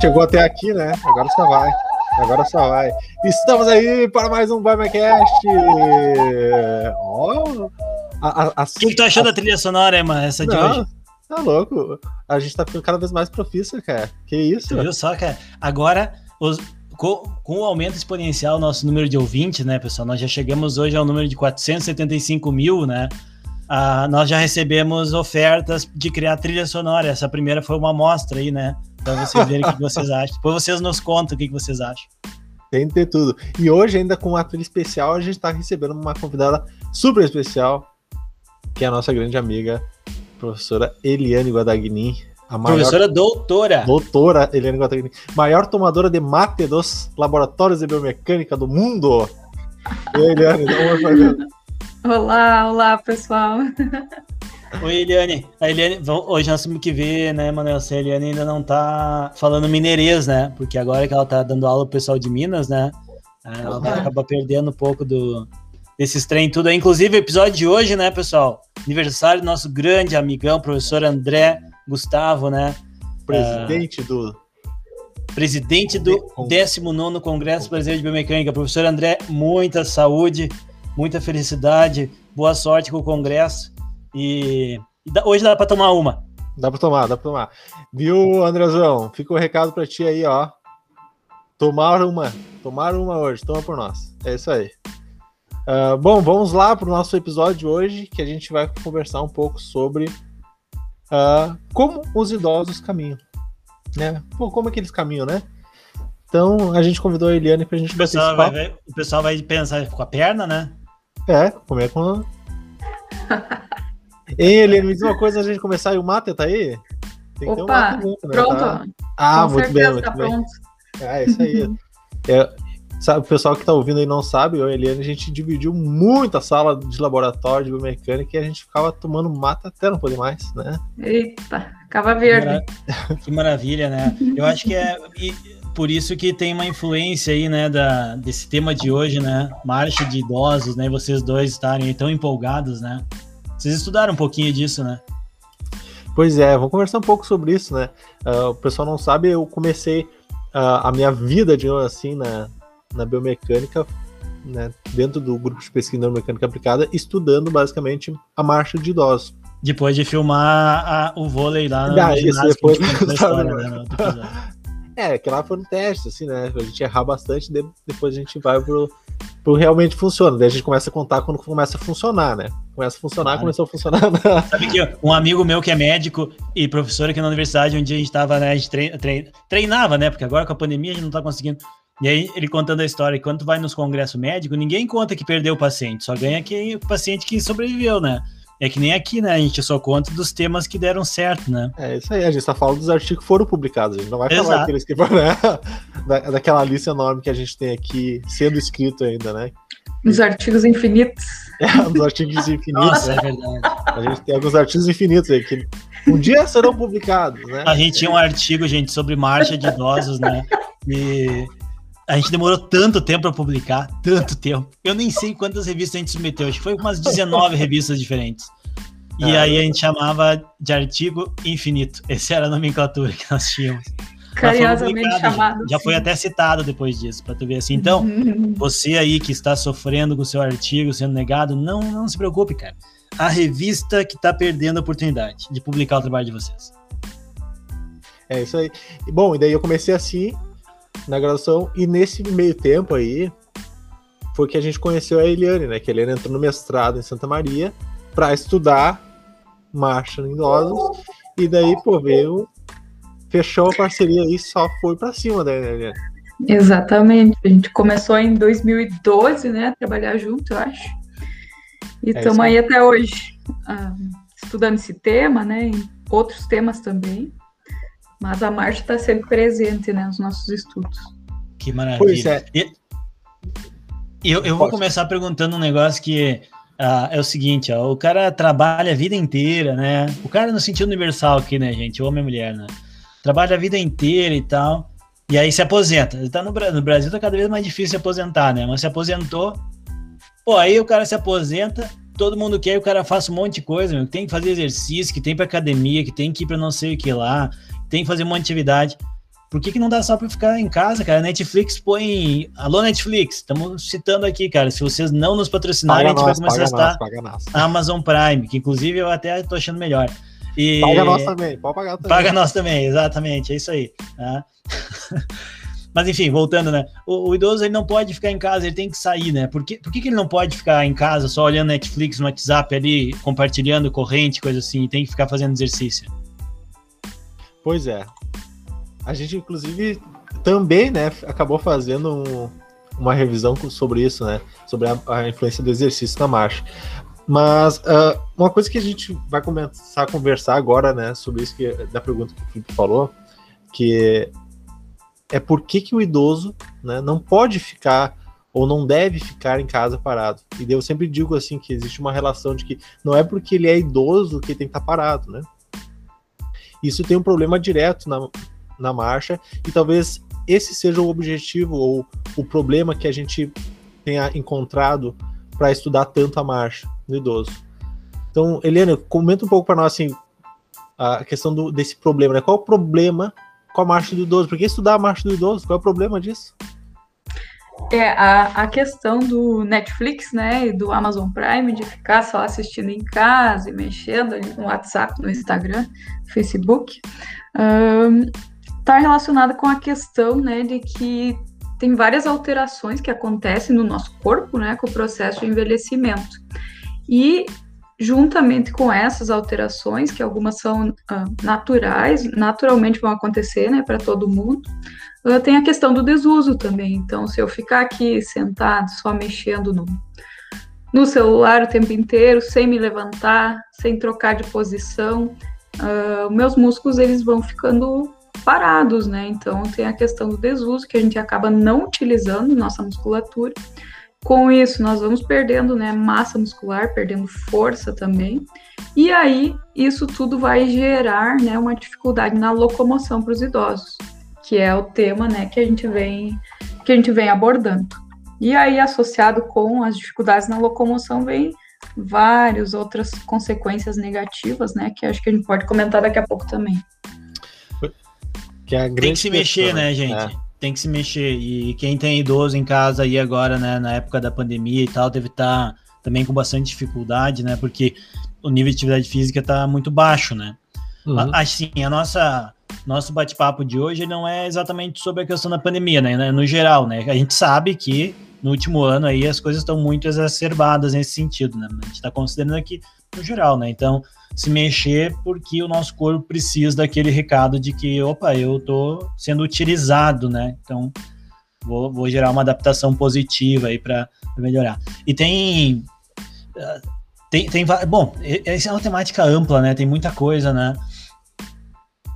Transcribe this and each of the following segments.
Chegou até aqui, né? Agora só vai. Agora só vai. Estamos aí para mais um BaiMyCast. Oh, a, a, a, o que, tu achou da trilha sonora, Emma, essa de não, hoje? Tá louco. A gente tá ficando cada vez mais profício, cara. Que isso? Tu viu só, cara? Agora, os, com, com, o aumento exponencial do nosso número de ouvintes, né, pessoal? Nós já chegamos hoje ao número de 475 mil, né? Ah, nós já recebemos ofertas de criar trilha sonora. Essa primeira foi uma amostra aí, né? Pra vocês verem o que vocês acham. Depois vocês nos contam o que vocês acham. Tem que ter tudo. E hoje, ainda com uma trilha especial, a gente tá recebendo uma convidada super especial, que é a nossa grande amiga, professora Eliane Guadagnin. A maior, professora doutora. Doutora Eliane Guadagnin. Maior tomadora de mate dos laboratórios de biomecânica do mundo. E Eliane, dá uma Olá, olá, pessoal. Oi, Eliane. A Eliane, hoje nós temos que ver, né, Manuel, se a Eliane ainda não tá falando mineirês, né? Porque agora que ela tá dando aula pro pessoal de Minas, né? Ela vai acabar perdendo um pouco do, desses trem tudo. Inclusive, o episódio de hoje, né, pessoal? Aniversário do nosso grande amigão, professor André Gustavo, né? Presidente uh, do. Presidente do 19 Congresso Brasileiro de Biomecânica. Professor André, muita saúde, muita felicidade, boa sorte com o Congresso. E, e hoje dá para tomar uma. Dá para tomar, dá para tomar. Viu, Andrezão? Fica o um recado para ti aí, ó. Tomar uma. Tomar uma hoje. Toma por nós. É isso aí. Uh, bom, vamos lá para o nosso episódio de hoje, que a gente vai conversar um pouco sobre uh, como os idosos caminham. Né? Pô, como é que eles caminham, né? Então a gente convidou a Eliane para a gente o pessoal vai ver, O pessoal vai pensar com a perna, né? É, como é com. Ei, Eliane, me diz uma coisa, a gente começar e o mate tá aí? Tem que Opa, ter um mate né? pronto. Tá... Ah, com muito bem, muito tá bem. Pronto. É, isso aí. é, sabe, o pessoal que tá ouvindo aí não sabe, eu e a Eliane, a gente dividiu muito a sala de laboratório de biomecânica e a gente ficava tomando mata até não poder mais, né? Eita, cava verde. Que maravilha, né? Eu acho que é por isso que tem uma influência aí, né, da, desse tema de hoje, né? Marcha de idosos, né? Vocês dois estarem tão empolgados, né? Vocês estudaram um pouquinho disso, né? Pois é, vamos conversar um pouco sobre isso, né? Uh, o pessoal não sabe, eu comecei uh, a minha vida, digamos assim, na, na biomecânica, né, dentro do grupo de pesquisa de biomecânica aplicada, estudando basicamente a marcha de idosos. Depois de filmar a, o vôlei lá no ah, isso depois história, né, É, que lá foi um teste, assim, né? A gente errar bastante, depois a gente vai pro, pro realmente funciona. Daí a gente começa a contar quando começa a funcionar, né? Começa a funcionar, claro. começou a funcionar. Sabe que um amigo meu que é médico e professor aqui na universidade, um dia a gente tava, né? A gente trein, trein, treinava, né? Porque agora com a pandemia a gente não tá conseguindo. E aí ele contando a história, quando tu vai nos congressos médicos, ninguém conta que perdeu o paciente, só ganha que o paciente que sobreviveu, né? É que nem aqui, né? A gente só conta dos temas que deram certo, né? É isso aí, a gente só fala dos artigos que foram publicados, a gente não vai Exato. falar aqueles que foram, né? Da, daquela lista enorme que a gente tem aqui sendo escrito ainda, né? Os artigos infinitos. É, os artigos infinitos. Nossa, é verdade. A gente tem alguns artigos infinitos aí que um dia serão publicados, né? A gente tinha um artigo, gente, sobre marcha de idosos, né? E a gente demorou tanto tempo para publicar, tanto tempo. Eu nem sei quantas revistas a gente submeteu, acho que foi umas 19 revistas diferentes. E ah, aí a gente chamava de artigo infinito. Essa era a nomenclatura que nós tínhamos. Carinhosamente chamado. Já, já foi até citado depois disso, para tu ver assim. Então, uhum. você aí que está sofrendo com o seu artigo sendo negado, não, não se preocupe, cara. A revista que está perdendo a oportunidade de publicar o trabalho de vocês. É isso aí. Bom, e daí eu comecei assim, na graduação, e nesse meio tempo aí, foi que a gente conheceu a Eliane, né? Que a Eliane entrou no mestrado em Santa Maria para estudar marcha em idosos, e daí, pô, veio, fechou a parceria e só foi para cima da Eliane. Exatamente, a gente começou em 2012, né, trabalhar junto, eu acho, e estamos é aí até hoje, uh, estudando esse tema, né, outros temas também. Mas a Marte está sempre presente, né, nos nossos estudos. Que maravilha. Pois é. Eu, eu vou começar perguntando um negócio que uh, é o seguinte, ó, o cara trabalha a vida inteira, né? O cara no sentido universal aqui, né, gente? Homem e mulher, né? Trabalha a vida inteira e tal. E aí se aposenta. Ele tá no, no Brasil tá cada vez mais difícil se aposentar, né? Mas se aposentou. Pô, aí o cara se aposenta, todo mundo quer que o cara faça um monte de coisa, meu, que tem que fazer exercício, que tem para academia, que tem que ir para não sei o que lá, tem que fazer uma atividade. por que, que não dá só para ficar em casa, cara? Netflix põe. Alô, Netflix, estamos citando aqui, cara. Se vocês não nos patrocinarem, paga a gente nós, vai começar a estar Amazon Prime, que inclusive eu até tô achando melhor. E... Paga nós também, pode pagar também. Paga nós também, exatamente, é isso aí. Tá? Mas enfim, voltando, né? O, o, idoso ele não pode ficar em casa, ele tem que sair, né? Por que, por que, que ele não pode ficar em casa só olhando Netflix no WhatsApp ali, compartilhando corrente, coisa assim, e tem que ficar fazendo exercício? Pois é. A gente, inclusive, também, né, acabou fazendo um, uma revisão sobre isso, né? Sobre a, a, influência do exercício na marcha. Mas uh, uma coisa que a gente vai começar a conversar agora, né, sobre isso que, da pergunta que o Felipe falou, que é por que, que o idoso né, não pode ficar ou não deve ficar em casa parado. E eu sempre digo assim que existe uma relação de que não é porque ele é idoso que ele tem que estar parado, né? Isso tem um problema direto na, na marcha, e talvez esse seja o objetivo ou o problema que a gente tenha encontrado para estudar tanto a marcha do idoso. Então, Helena, comenta um pouco para nós assim, a questão do, desse problema, né? Qual o problema com a marcha do idoso? Por que estudar a marcha do idoso? Qual é o problema disso? É, a, a questão do Netflix, né, e do Amazon Prime, de ficar só assistindo em casa e mexendo no WhatsApp, no Instagram, Facebook, está relacionada com a questão, né, de que tem várias alterações que acontecem no nosso corpo, né, com o processo de envelhecimento. E juntamente com essas alterações, que algumas são uh, naturais, naturalmente vão acontecer, né, para todo mundo, tem a questão do desuso também. Então, se eu ficar aqui sentado, só mexendo no, no celular o tempo inteiro, sem me levantar, sem trocar de posição, uh, meus músculos eles vão ficando parados, né? Então tem a questão do desuso que a gente acaba não utilizando nossa musculatura. Com isso, nós vamos perdendo né, massa muscular, perdendo força também. E aí, isso tudo vai gerar né, uma dificuldade na locomoção para os idosos, que é o tema né, que, a gente vem, que a gente vem abordando. E aí, associado com as dificuldades na locomoção, vem várias outras consequências negativas, né? Que acho que a gente pode comentar daqui a pouco também. Que é tem que se mexer, né, gente? É. Tem que se mexer. E quem tem idoso em casa aí agora, né, na época da pandemia e tal, deve estar tá também com bastante dificuldade, né? Porque o nível de atividade física está muito baixo, né? Uhum. Assim, a nossa nosso bate-papo de hoje não é exatamente sobre a questão da pandemia, né? No geral, né? A gente sabe que no último ano aí as coisas estão muito exacerbadas nesse sentido, né? A gente está considerando aqui no geral, né? Então, se mexer porque o nosso corpo precisa daquele recado de que, opa, eu tô sendo utilizado, né? Então, vou, vou gerar uma adaptação positiva aí para melhorar. E tem, ah, tem, tem. Bom, essa é uma temática ampla, né? Tem muita coisa, né?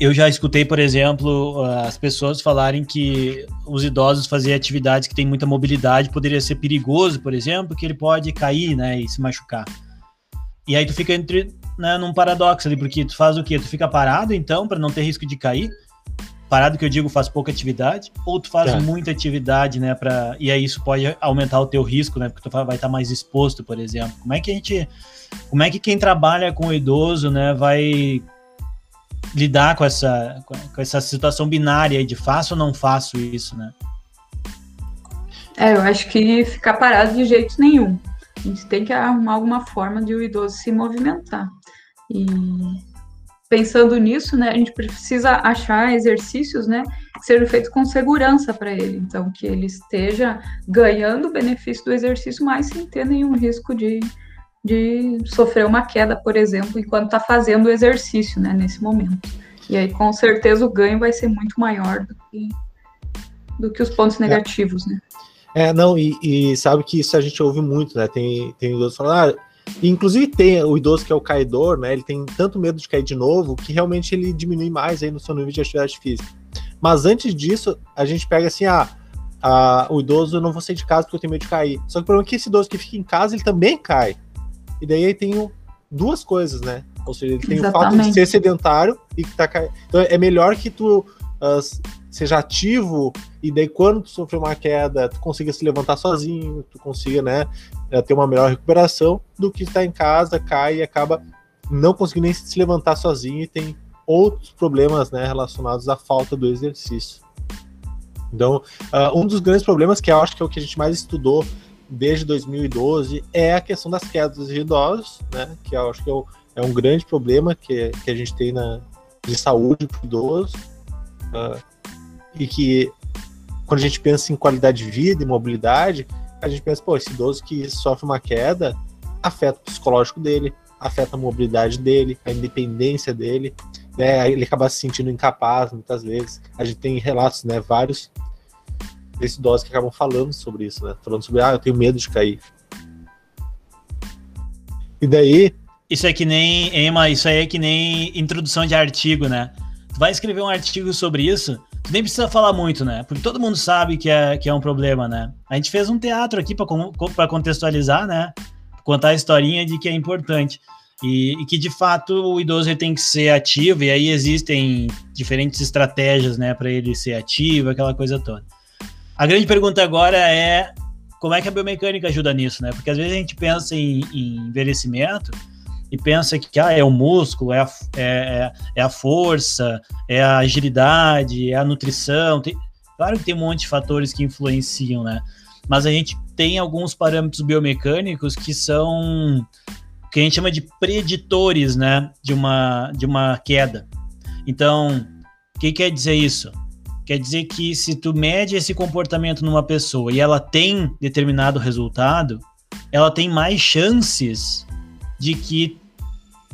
Eu já escutei, por exemplo, as pessoas falarem que os idosos fazerem atividades que têm muita mobilidade poderia ser perigoso, por exemplo, que ele pode cair, né, e se machucar. E aí tu fica entre, né, num paradoxo ali, porque tu faz o quê? Tu fica parado, então, para não ter risco de cair? Parado que eu digo faz pouca atividade, ou tu faz é. muita atividade, né, para e aí isso pode aumentar o teu risco, né, porque tu vai estar tá mais exposto, por exemplo. Como é que a gente, como é que quem trabalha com o idoso, né, vai lidar com essa com essa situação binária de faço ou não faço isso, né? É, eu acho que ficar parado de jeito nenhum. A gente tem que arrumar alguma forma de o idoso se movimentar. E pensando nisso, né, a gente precisa achar exercícios, né, que sejam feitos com segurança para ele, então que ele esteja ganhando o benefício do exercício, mas sem ter nenhum risco de, de sofrer uma queda, por exemplo, enquanto está fazendo o exercício, né, nesse momento. E aí, com certeza, o ganho vai ser muito maior do que, do que os pontos é. negativos, né? É, não, e, e, sabe que isso a gente ouve muito, né? Tem, tem idoso falando, ah, inclusive tem o idoso que é o caidor, né? Ele tem tanto medo de cair de novo que realmente ele diminui mais aí no seu nível de atividade física. Mas antes disso, a gente pega assim, ah, ah, o idoso eu não vou sair de casa porque eu tenho medo de cair. Só que o problema é que esse idoso que fica em casa, ele também cai. E daí aí tem duas coisas, né? Ou seja, ele tem Exatamente. o fato de ser sedentário e que tá caindo. Então é melhor que tu uh, seja ativo e daí quando tu sofrer uma queda, tu consiga se levantar sozinho, tu consiga, né, eh, ter uma melhor recuperação do que estar em casa, cai e acaba não conseguindo nem se levantar sozinho e tem outros problemas né, relacionados à falta do exercício. Então, uh, um dos grandes problemas, que eu acho que é o que a gente mais estudou desde 2012, é a questão das quedas de idosos, né? Que eu acho que é, é um grande problema que, que a gente tem na, de saúde para idoso. Uh, e que, quando a gente pensa em qualidade de vida e mobilidade, a gente pensa, pô, esse idoso que sofre uma queda afeta o psicológico dele, afeta a mobilidade dele, a independência dele, né? Ele acaba se sentindo incapaz muitas vezes. A gente tem relatos, né, vários desses idosos que acabam falando sobre isso, né? Falando sobre, ah, eu tenho medo de cair. E daí. Isso é que nem, Emma, isso aí é que nem introdução de artigo, né? Tu vai escrever um artigo sobre isso, tu nem precisa falar muito, né? Porque todo mundo sabe que é, que é um problema, né? A gente fez um teatro aqui para contextualizar, né? Contar a historinha de que é importante. E, e, que de fato o idoso tem que ser ativo, e aí existem diferentes estratégias né, para ele ser ativo, aquela coisa toda. A grande pergunta agora é como é que a biomecânica ajuda nisso, né? Porque às vezes a gente pensa em, em envelhecimento e pensa que ah, é o músculo, é a, é, é, é a força, é a agilidade, é a nutrição. Tem, claro que tem um monte de fatores que influenciam, né? Mas a gente tem alguns parâmetros biomecânicos que são que a gente chama de preditores, né, de uma de uma queda. Então, o que quer dizer isso? Quer dizer que se tu mede esse comportamento numa pessoa e ela tem determinado resultado, ela tem mais chances de que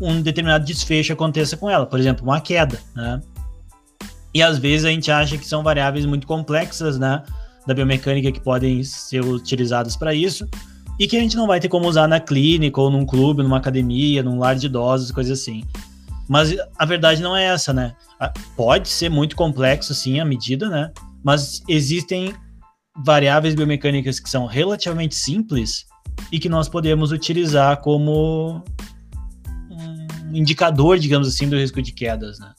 um determinado desfecho aconteça com ela, por exemplo, uma queda, né? E às vezes a gente acha que são variáveis muito complexas, né, da biomecânica que podem ser utilizadas para isso e que a gente não vai ter como usar na clínica ou num clube, numa academia, num lar de idosos, coisas assim. Mas a verdade não é essa, né? Pode ser muito complexo, sim, a medida, né? Mas existem variáveis biomecânicas que são relativamente simples e que nós podemos utilizar como um indicador, digamos assim, do risco de quedas, né?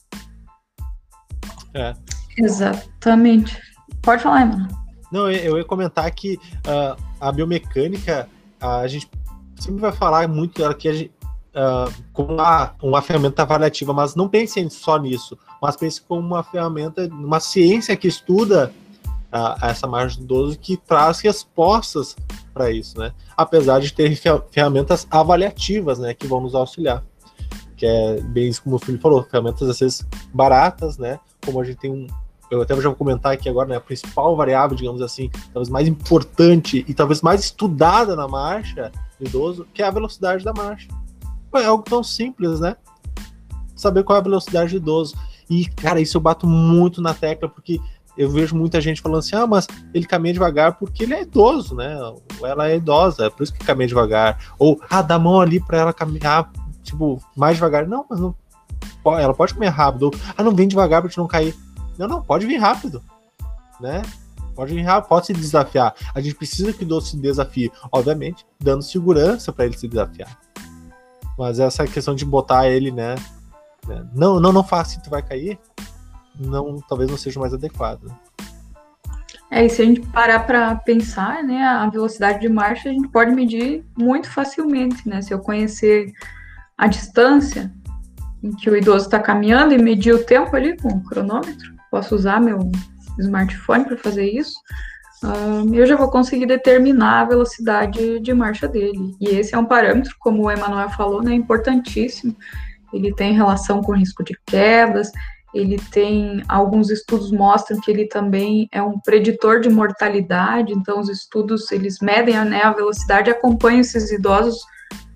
É. Exatamente. Pode falar, mano. Não, eu ia comentar que uh, a biomecânica, a gente sempre vai falar muito dela que a gente, uh, como uma, uma ferramenta avaliativa, mas não pensem só nisso, mas pensem como uma ferramenta, uma ciência que estuda uh, essa margem do idoso que traz respostas para isso, né? Apesar de ter ferramentas avaliativas, né, que vão nos auxiliar. Que é bem isso como o Felipe falou, ferramentas às vezes baratas, né? Como a gente tem um, eu até já vou comentar aqui agora, né, a principal variável, digamos assim, talvez mais importante e talvez mais estudada na marcha do idoso, que é a velocidade da marcha. É algo tão simples, né? Saber qual é a velocidade do idoso. E, cara, isso eu bato muito na tecla, porque eu vejo muita gente falando assim, ah, mas ele caminha devagar porque ele é idoso, né? Ou ela é idosa, é por isso que caminha devagar. Ou, ah, dá a mão ali para ela caminhar, tipo, mais devagar. Não, mas não. Ela pode caminhar rápido. Ou, ah, não, vem devagar pra gente não cair. Não, não, pode vir rápido, né? Pode vir rápido, pode se desafiar. A gente precisa que o idoso se desafie, obviamente, dando segurança para ele se desafiar. Mas essa questão de botar ele, né? né não, não, não faça, tu vai cair. Não, talvez não seja mais adequado. É, e se a gente parar para pensar, né, a velocidade de marcha a gente pode medir muito facilmente, né? Se eu conhecer a distância em que o idoso está caminhando e medir o tempo ali com o cronômetro, posso usar meu smartphone para fazer isso, eu já vou conseguir determinar a velocidade de marcha dele. E esse é um parâmetro, como o Emanuel falou, né, importantíssimo. Ele tem relação com risco de quedas, ele tem alguns estudos mostram que ele também é um preditor de mortalidade, então os estudos eles medem né, a velocidade, acompanham esses idosos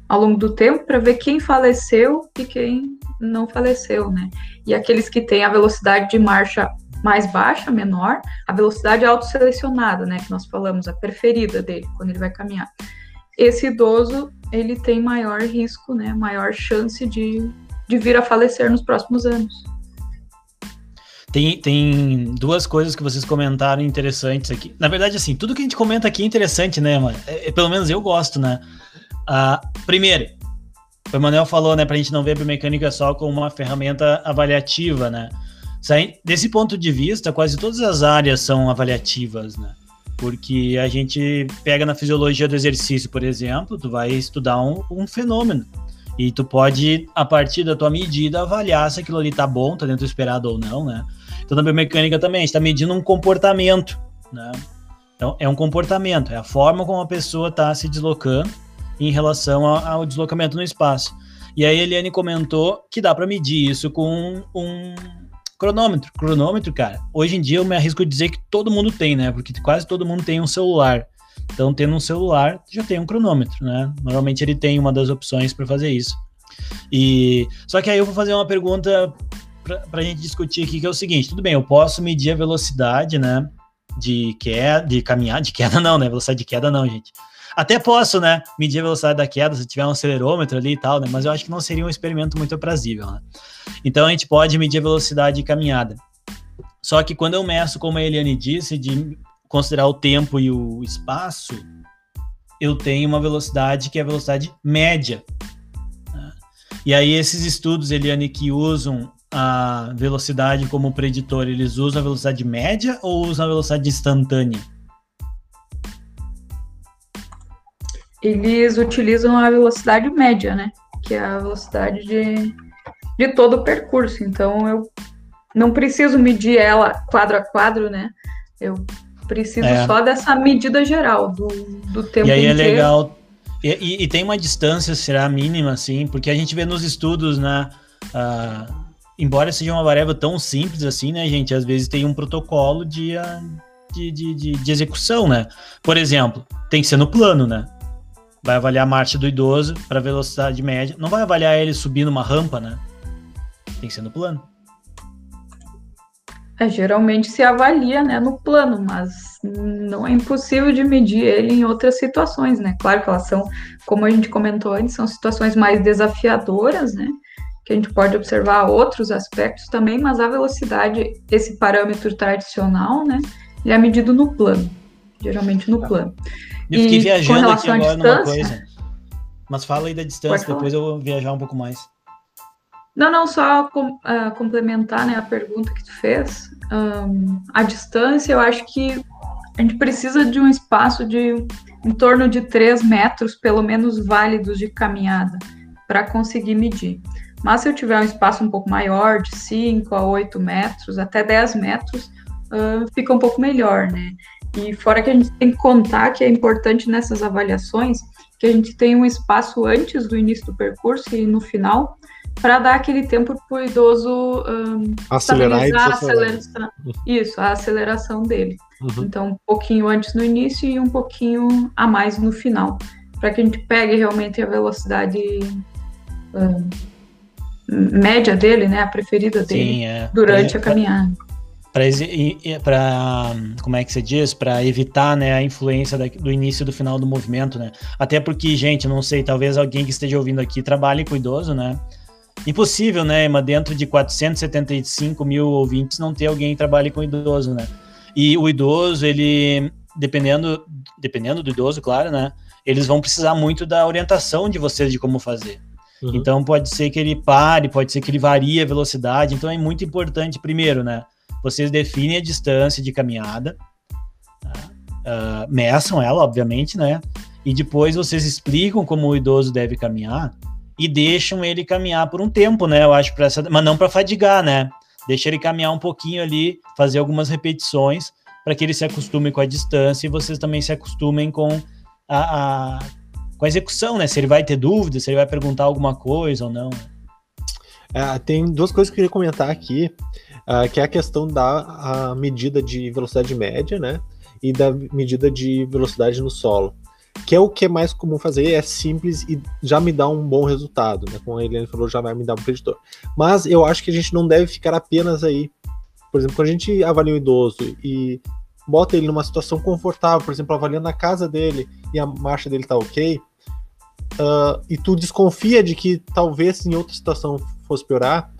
ao longo do tempo para ver quem faleceu e quem não faleceu, né? E aqueles que têm a velocidade de marcha mais baixa, menor, a velocidade autoselecionada, né, que nós falamos, a preferida dele, quando ele vai caminhar. Esse idoso, ele tem maior risco, né, maior chance de, de vir a falecer nos próximos anos. Tem, tem duas coisas que vocês comentaram interessantes aqui. Na verdade, assim, tudo que a gente comenta aqui é interessante, né, mano? É, é pelo menos eu gosto, né? Uh, primeiro, o Emanuel falou, né, pra gente não ver a biomecânica só como uma ferramenta avaliativa, né? Desse ponto de vista, quase todas as áreas são avaliativas, né? Porque a gente pega na fisiologia do exercício, por exemplo, tu vai estudar um, um fenômeno. E tu pode, a partir da tua medida, avaliar se aquilo ali tá bom, tá dentro do esperado ou não, né? Então, na biomecânica também, a gente tá medindo um comportamento, né? Então, é um comportamento, é a forma como a pessoa está se deslocando em relação ao deslocamento no espaço. E aí a Eliane comentou que dá para medir isso com um cronômetro. Cronômetro, cara, hoje em dia eu me arrisco a dizer que todo mundo tem, né? Porque quase todo mundo tem um celular. Então, tendo um celular, já tem um cronômetro, né? Normalmente ele tem uma das opções para fazer isso. E só que aí eu vou fazer uma pergunta para a gente discutir aqui, que é o seguinte: tudo bem, eu posso medir a velocidade, né? De queda, de caminhar, de queda não, né? Velocidade de queda não, gente. Até posso, né, medir a velocidade da queda se tiver um acelerômetro ali e tal, né? Mas eu acho que não seria um experimento muito aprazível, né? Então a gente pode medir a velocidade de caminhada. Só que quando eu meço, como a Eliane disse, de considerar o tempo e o espaço, eu tenho uma velocidade que é a velocidade média. Né? E aí esses estudos, Eliane, que usam a velocidade como preditor, eles usam a velocidade média ou usam a velocidade instantânea? Eles utilizam a velocidade média, né? Que é a velocidade de, de todo o percurso. Então, eu não preciso medir ela quadro a quadro, né? Eu preciso é. só dessa medida geral do, do tempo E aí é inteiro. é legal. E, e, e, tem uma distância, será mínima, assim, porque a gente vê nos estudos, né? Uh, embora seja uma variável tão simples assim, né, gente? Às vezes tem um protocolo de, ah, de, de, de, de execução, né? Por exemplo, tem que ser no plano, né? Vai avaliar a marcha do idoso para velocidade média. Não vai avaliar ele subindo uma rampa, né? Tem que ser no plano. É, geralmente se avalia né, no plano, mas não é impossível de medir ele em outras situações, né? Claro que elas são, como a gente comentou antes, são situações mais desafiadoras, né? Que a gente pode observar outros aspectos também, mas a velocidade, esse parâmetro tradicional, né? Ele é medido no plano, geralmente no tá. plano. Eu fiquei e viajando aqui agora numa coisa. Mas fala aí da distância, depois eu vou viajar um pouco mais. Não, não, só com, uh, complementar né, a pergunta que tu fez. Um, a distância, eu acho que a gente precisa de um espaço de em torno de 3 metros, pelo menos válidos de caminhada, para conseguir medir. Mas se eu tiver um espaço um pouco maior, de 5 a 8 metros, até 10 metros, uh, fica um pouco melhor, né? E fora que a gente tem que contar que é importante nessas avaliações que a gente tem um espaço antes do início do percurso e no final para dar aquele tempo para o idoso um, acelerar e a aceleração. Isso, a aceleração dele. Uhum. Então, um pouquinho antes no início e um pouquinho a mais no final, para que a gente pegue realmente a velocidade um, média dele, né, a preferida dele Sim, é. durante é, a caminhada para como é que se diz? Para evitar né a influência da, do início e do final do movimento né? Até porque gente não sei talvez alguém que esteja ouvindo aqui trabalhe com idoso né? Impossível né mas dentro de 475 mil ouvintes não ter alguém que trabalhe com idoso né? E o idoso ele dependendo dependendo do idoso claro né? Eles vão precisar muito da orientação de vocês de como fazer. Uhum. então pode ser que ele pare pode ser que ele varie a velocidade. Então é muito importante primeiro né vocês definem a distância de caminhada, uh, meçam ela, obviamente, né? E depois vocês explicam como o idoso deve caminhar e deixam ele caminhar por um tempo, né? Eu acho essa, mas não para fadigar, né? Deixa ele caminhar um pouquinho ali, fazer algumas repetições para que ele se acostume com a distância e vocês também se acostumem com a, a, com a execução, né? Se ele vai ter dúvida, se ele vai perguntar alguma coisa ou não. É, tem duas coisas que eu queria comentar aqui uh, que é a questão da a medida de velocidade média, né? E da medida de velocidade no solo. Que é o que é mais comum fazer, é simples e já me dá um bom resultado, né? Como a Helena falou, já vai me dar um preditor. Mas eu acho que a gente não deve ficar apenas aí. Por exemplo, quando a gente avalia um idoso e bota ele numa situação confortável, por exemplo, avaliando a casa dele e a marcha dele tá ok, uh, e tu desconfia de que talvez em outra situação fosse piorar,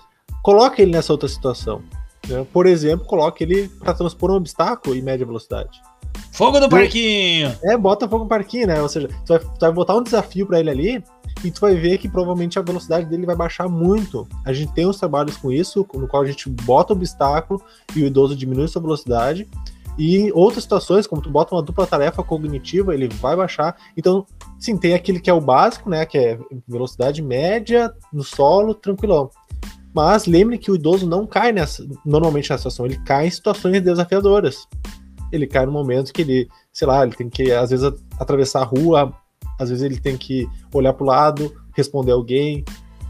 coloca ele nessa outra situação. Né? Por exemplo, coloca ele para transpor um obstáculo em média velocidade. Fogo no parquinho! É, bota fogo no parquinho, né? Ou seja, tu vai, tu vai botar um desafio para ele ali e tu vai ver que provavelmente a velocidade dele vai baixar muito. A gente tem uns trabalhos com isso, no qual a gente bota o obstáculo e o idoso diminui sua velocidade. E em outras situações, como tu bota uma dupla tarefa cognitiva, ele vai baixar. Então, sim, tem aquele que é o básico, né? Que é velocidade média no solo, tranquilão. Mas lembre que o idoso não cai nessa, normalmente nessa situação, ele cai em situações desafiadoras. Ele cai no momento que ele, sei lá, ele tem que, às vezes, atravessar a rua, às vezes ele tem que olhar para o lado, responder alguém,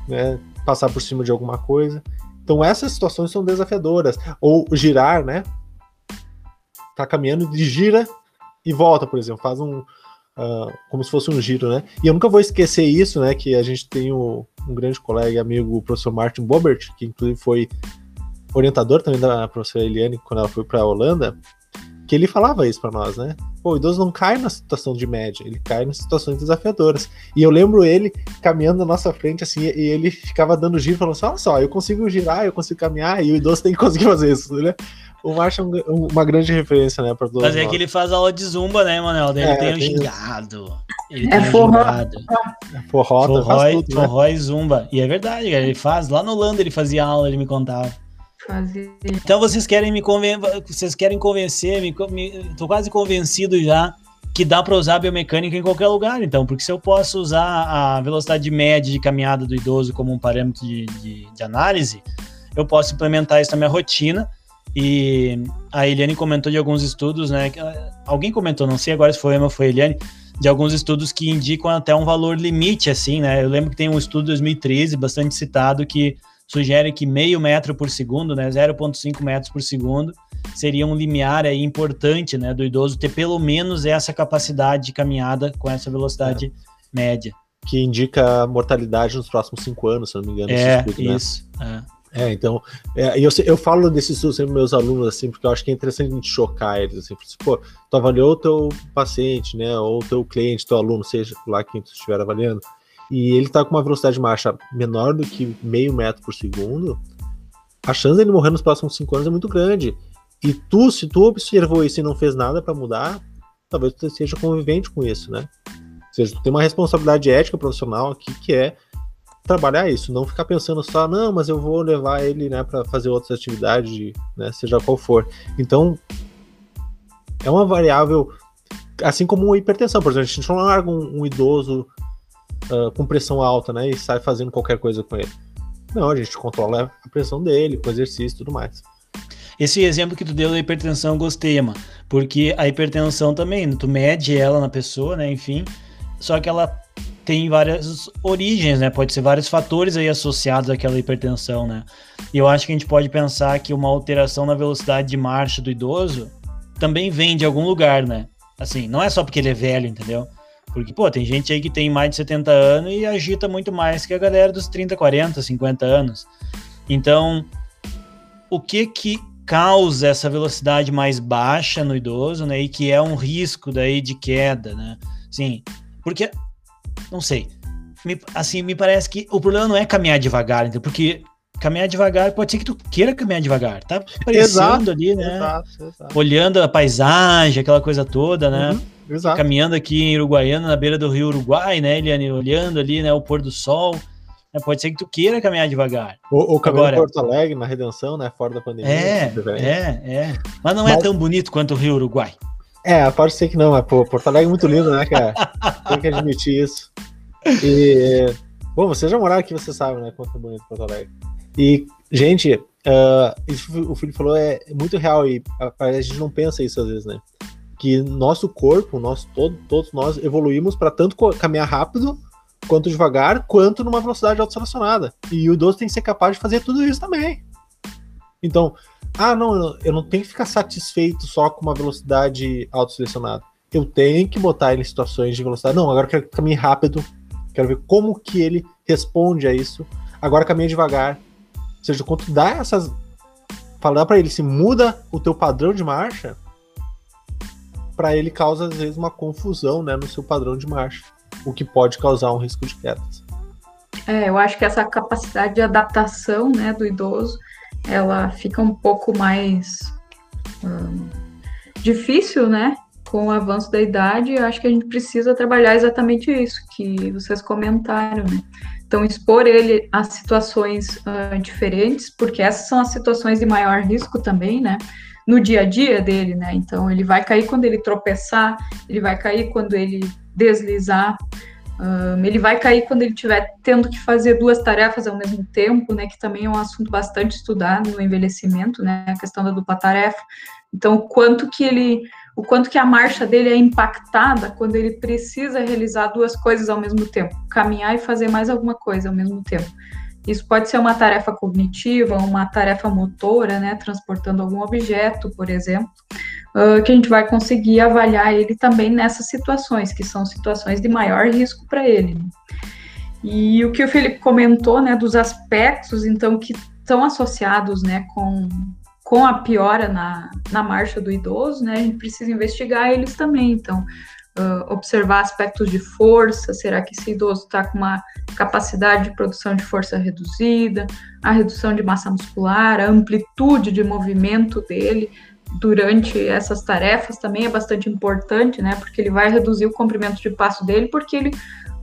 né? Passar por cima de alguma coisa. Então essas situações são desafiadoras. Ou girar, né? Tá caminhando, gira e volta, por exemplo, faz um, uh, como se fosse um giro, né? E eu nunca vou esquecer isso, né? Que a gente tem o, um grande colega e amigo, o professor Martin Bobert, que inclusive foi orientador também da professora Eliane quando ela foi para a Holanda, que ele falava isso para nós, né? Pô, o idoso não cai na situação de média, ele cai em situações desafiadoras. E eu lembro ele caminhando na nossa frente, assim, e ele ficava dando giro, falando assim: olha só, eu consigo girar, eu consigo caminhar, e o idoso tem que conseguir fazer isso, né? O Marcha é um, uma grande referência, né, para todos Mas é que ele faz aula de zumba, né, Manel? Ele é, tem um gingado. Ele é tem forró. Um é forró, forró, faz tudo, né? forró e zumba. E é verdade, cara, ele faz. Lá no Holanda ele fazia aula, ele me contava. Fazia. Então vocês querem me conven... vocês querem convencer, me... me... tô quase convencido já que dá para usar a biomecânica em qualquer lugar, então, porque se eu posso usar a velocidade média de caminhada do idoso como um parâmetro de, de, de análise, eu posso implementar isso na minha rotina e a Eliane comentou de alguns estudos, né? Alguém comentou, não sei agora se foi Emma ou foi a Eliane, de alguns estudos que indicam até um valor limite, assim, né? Eu lembro que tem um estudo de 2013, bastante citado, que sugere que meio metro por segundo, né? 0,5 metros por segundo, seria um limiar aí importante, né? Do idoso ter pelo menos essa capacidade de caminhada com essa velocidade é. média. Que indica mortalidade nos próximos cinco anos, se não me engano. É, estudo, né? isso. É. É, então, é, eu, eu falo desse estudo sempre meus alunos, assim, porque eu acho que é interessante a gente chocar eles, assim, pô, tu avaliou o teu paciente, né, ou o teu cliente, teu aluno, seja lá quem tu estiver avaliando, e ele tá com uma velocidade de marcha menor do que meio metro por segundo, a chance dele morrer nos próximos cinco anos é muito grande. E tu, se tu observou isso e não fez nada para mudar, talvez tu seja convivente com isso, né? Ou seja, tu tem uma responsabilidade ética profissional aqui que é trabalhar isso, não ficar pensando só, não, mas eu vou levar ele, né, para fazer outras atividades, né, seja qual for. Então, é uma variável, assim como a hipertensão, por exemplo, a gente não larga um, um idoso uh, com pressão alta, né, e sai fazendo qualquer coisa com ele. Não, a gente controla a pressão dele, com exercício e tudo mais. Esse exemplo que tu deu da hipertensão gostei, mano, porque a hipertensão também, tu mede ela na pessoa, né, enfim, só que ela tem várias origens, né? Pode ser vários fatores aí associados àquela hipertensão, né? E eu acho que a gente pode pensar que uma alteração na velocidade de marcha do idoso também vem de algum lugar, né? Assim, não é só porque ele é velho, entendeu? Porque, pô, tem gente aí que tem mais de 70 anos e agita muito mais que a galera dos 30, 40, 50 anos. Então, o que que causa essa velocidade mais baixa no idoso, né? E que é um risco daí de queda, né? Sim, porque não sei. Me, assim, me parece que o problema não é caminhar devagar, entendeu? Porque caminhar devagar pode ser que tu queira caminhar devagar, tá aparecendo ali, né? Exato, exato. Olhando a paisagem, aquela coisa toda, né? Uhum, exato. Caminhando aqui em Uruguaiana, na beira do rio Uruguai, né, Eliane? Olhando ali, né, o pôr do sol. Né? Pode ser que tu queira caminhar devagar. O, o caminho Agora, Porto Alegre, na Redenção, né? Fora da pandemia. É, é, é. Mas não é Mas... é tão bonito quanto o rio Uruguai. É, pode ser que não, mas pô, Porto Alegre é muito lindo, né, cara? Tem que admitir isso. E, bom, você já moraram aqui, você sabe, né, quanto é bonito Porto Alegre. E, gente, uh, isso o Felipe falou é muito real e a, a, gente não pensa isso às vezes, né? Que nosso corpo, nosso, todo, todos nós evoluímos para tanto caminhar rápido, quanto devagar, quanto numa velocidade autoselecionada. E o idoso tem que ser capaz de fazer tudo isso também. Então, ah, não, eu não tenho que ficar satisfeito só com uma velocidade autoselecionada. Eu tenho que botar ele em situações de velocidade. Não, agora eu quero caminhar rápido. Quero ver como que ele responde a isso. Agora caminha devagar. Ou seja, quando dá essas. Falar para ele se muda o teu padrão de marcha, para ele causa às vezes uma confusão né, no seu padrão de marcha, o que pode causar um risco de quedas. É, eu acho que essa capacidade de adaptação né, do idoso ela fica um pouco mais hum, difícil, né? Com o avanço da idade, eu acho que a gente precisa trabalhar exatamente isso que vocês comentaram, né? Então, expor ele a situações uh, diferentes, porque essas são as situações de maior risco também, né? No dia a dia dele, né? Então, ele vai cair quando ele tropeçar, ele vai cair quando ele deslizar. Um, ele vai cair quando ele estiver tendo que fazer duas tarefas ao mesmo tempo, né? Que também é um assunto bastante estudado no envelhecimento, né? A questão da dupla tarefa. Então, o quanto que ele, o quanto que a marcha dele é impactada quando ele precisa realizar duas coisas ao mesmo tempo, caminhar e fazer mais alguma coisa ao mesmo tempo. Isso pode ser uma tarefa cognitiva, uma tarefa motora, né, transportando algum objeto, por exemplo, uh, que a gente vai conseguir avaliar ele também nessas situações, que são situações de maior risco para ele. E o que o Felipe comentou, né, dos aspectos, então, que estão associados, né, com, com a piora na, na marcha do idoso, né, a gente precisa investigar eles também, então, uh, observar aspectos de força, será que esse idoso está com uma capacidade de produção de força reduzida, a redução de massa muscular, a amplitude de movimento dele durante essas tarefas também é bastante importante, né? Porque ele vai reduzir o comprimento de passo dele, porque ele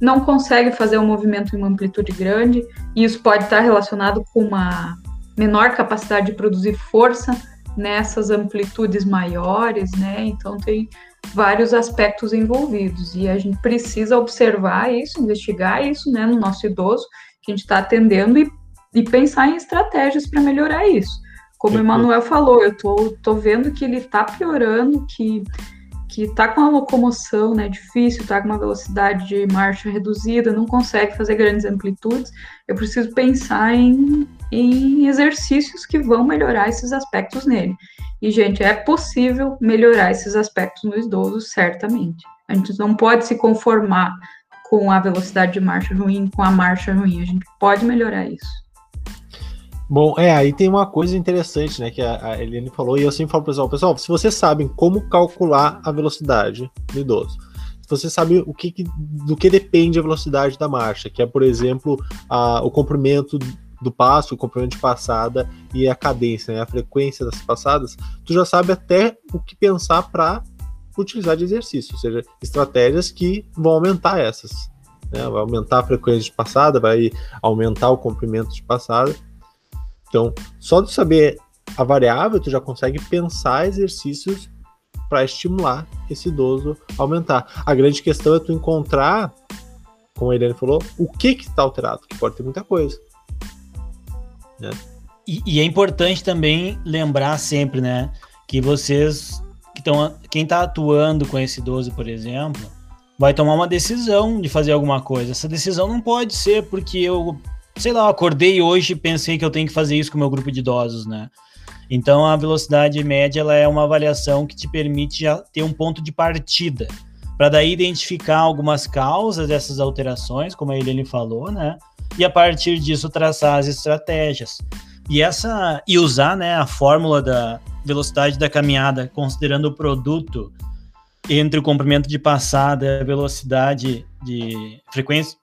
não consegue fazer um movimento em uma amplitude grande, e isso pode estar relacionado com uma menor capacidade de produzir força nessas amplitudes maiores, né? Então tem vários aspectos envolvidos e a gente precisa observar isso, investigar isso, né, no nosso idoso que a gente está atendendo e, e pensar em estratégias para melhorar isso. Como o Emanuel falou, eu tô, tô vendo que ele está piorando, que que está com a locomoção né, difícil, está com uma velocidade de marcha reduzida, não consegue fazer grandes amplitudes, eu preciso pensar em, em exercícios que vão melhorar esses aspectos nele. E, gente, é possível melhorar esses aspectos no idoso, certamente. A gente não pode se conformar com a velocidade de marcha ruim, com a marcha ruim. A gente pode melhorar isso. Bom, é, aí tem uma coisa interessante, né, que a, a Eliane falou, e eu sempre falo pro pessoal, pessoal, se vocês sabem como calcular a velocidade do idoso, se você sabe o que, do que depende a velocidade da marcha, que é, por exemplo, a, o comprimento do passo, o comprimento de passada e a cadência, né, a frequência das passadas, tu já sabe até o que pensar para utilizar de exercício, ou seja, estratégias que vão aumentar essas. Né, vai aumentar a frequência de passada, vai aumentar o comprimento de passada. Então, só de saber a variável, tu já consegue pensar exercícios para estimular esse idoso a aumentar. A grande questão é tu encontrar, como a Irene falou, o que que está alterado, que pode ter muita coisa. Né? E, e, é importante também lembrar sempre, né, que vocês que estão, quem está atuando com esse idoso, por exemplo, vai tomar uma decisão de fazer alguma coisa. Essa decisão não pode ser porque eu, sei lá, acordei hoje e pensei que eu tenho que fazer isso com o meu grupo de idosos, né? Então a velocidade média ela é uma avaliação que te permite já ter um ponto de partida para daí identificar algumas causas dessas alterações, como a Helene falou, né? e a partir disso traçar as estratégias. E essa e usar, né, a fórmula da velocidade da caminhada, considerando o produto entre o comprimento de passada a velocidade de frequência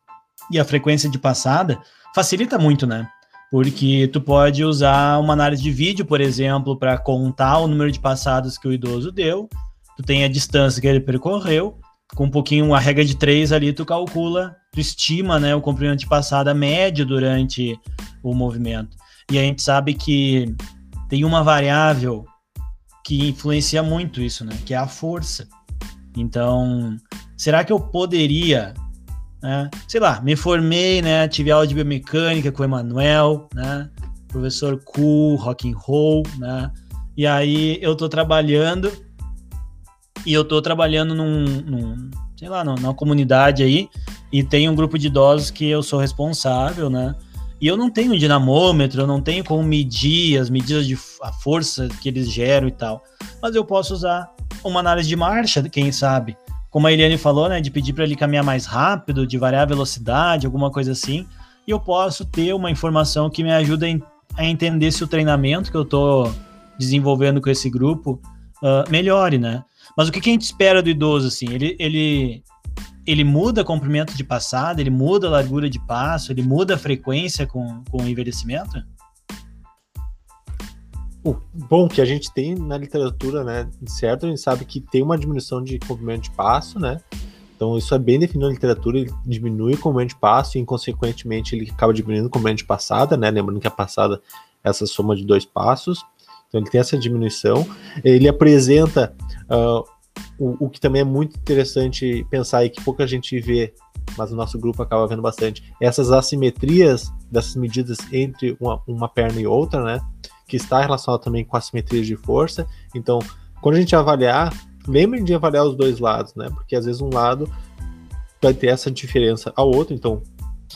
e a frequência de passada, facilita muito, né? Porque tu pode usar uma análise de vídeo, por exemplo, para contar o número de passadas que o idoso deu, tu tem a distância que ele percorreu, com um pouquinho, a regra de três ali, tu calcula, tu estima, né, o comprimento de passada médio durante o movimento. E a gente sabe que tem uma variável que influencia muito isso, né, que é a força. Então, será que eu poderia, né, sei lá, me formei, né, tive aula de biomecânica com o Emanuel, né, professor cool, rock and roll, né, e aí eu tô trabalhando e eu tô trabalhando num, num sei lá, numa comunidade aí, e tem um grupo de idosos que eu sou responsável, né? E eu não tenho dinamômetro, eu não tenho como medir as medidas de a força que eles geram e tal. Mas eu posso usar uma análise de marcha, quem sabe. Como a Eliane falou, né, de pedir para ele caminhar mais rápido, de variar a velocidade, alguma coisa assim. E eu posso ter uma informação que me ajuda a entender se o treinamento que eu estou desenvolvendo com esse grupo uh, melhore, né? Mas o que, que a gente espera do idoso, assim? Ele, ele, ele muda comprimento de passada, ele muda a largura de passo, ele muda a frequência com, com o envelhecimento? O bom que a gente tem na literatura, né, certo, a gente sabe que tem uma diminuição de comprimento de passo, né, então isso é bem definido na literatura, ele diminui o comprimento de passo e, consequentemente, ele acaba diminuindo o comprimento de passada, né, lembrando que a passada é essa soma de dois passos, então ele tem essa diminuição, ele apresenta uh, o, o que também é muito interessante pensar e que pouca gente vê, mas o nosso grupo acaba vendo bastante, essas assimetrias dessas medidas entre uma, uma perna e outra, né? Que está relacionado também com assimetrias de força. Então, quando a gente avaliar, lembrem de avaliar os dois lados, né? Porque às vezes um lado vai ter essa diferença ao outro. Então,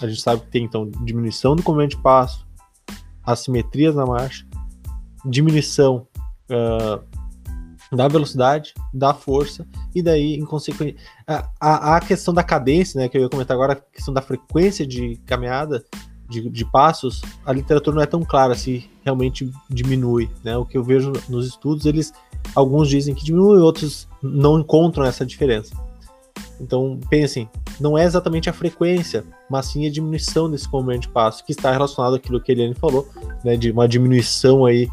a gente sabe que tem então diminuição do comprimento de passo, assimetrias na marcha, diminuição uh, da velocidade, da força, e daí, em consequência, a, a, questão da cadência, né, que eu ia comentar agora, a questão da frequência de caminhada, de, de passos, a literatura não é tão clara se realmente diminui, né, o que eu vejo nos estudos, eles, alguns dizem que diminui, outros não encontram essa diferença. Então, pensem, não é exatamente a frequência, mas sim a diminuição desse comprimento de passo, que está relacionado àquilo que a Eliane falou, né, de uma diminuição aí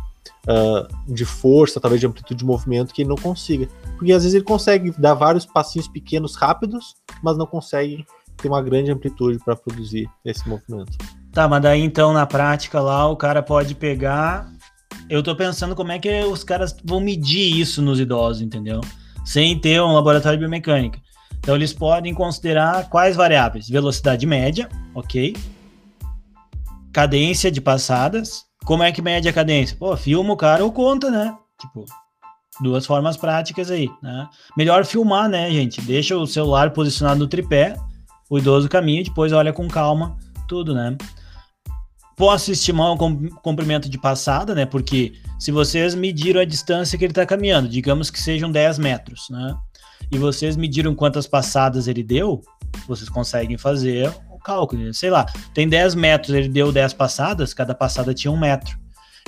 uh, de força, talvez de amplitude de movimento, que ele não consiga. Porque às vezes ele consegue dar vários passinhos pequenos rápidos, mas não consegue ter uma grande amplitude para produzir esse movimento. Tá, mas daí então na prática lá o cara pode pegar. Eu tô pensando como é que os caras vão medir isso nos idosos, entendeu? Sem ter um laboratório de biomecânica. Então eles podem considerar quais variáveis? Velocidade média, ok. Cadência de passadas, como é que mede a cadência? Pô, filma o cara ou conta, né? Tipo, duas formas práticas aí, né? Melhor filmar, né, gente? Deixa o celular posicionado no tripé, o idoso caminha, depois olha com calma tudo, né? Posso estimar um comprimento de passada, né? Porque se vocês mediram a distância que ele está caminhando, digamos que sejam 10 metros, né? E vocês mediram quantas passadas ele deu, vocês conseguem fazer cálculo, sei lá, tem 10 metros, ele deu 10 passadas, cada passada tinha um metro.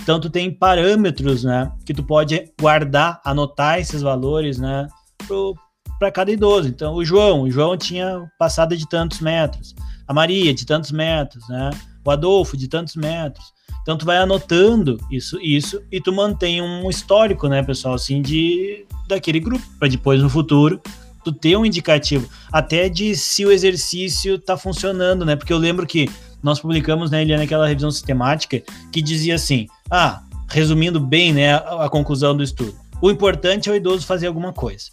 Então tu tem parâmetros, né, que tu pode guardar, anotar esses valores, né, para cada idoso. Então o João, o João tinha passada de tantos metros, a Maria de tantos metros, né, o Adolfo de tantos metros. Então tu vai anotando isso, isso e tu mantém um histórico, né, pessoal, assim de daquele grupo para depois no futuro tu ter um indicativo, até de se o exercício tá funcionando, né? Porque eu lembro que nós publicamos, né, Eliana, aquela revisão sistemática que dizia assim: ah, resumindo bem, né, a, a conclusão do estudo. O importante é o idoso fazer alguma coisa.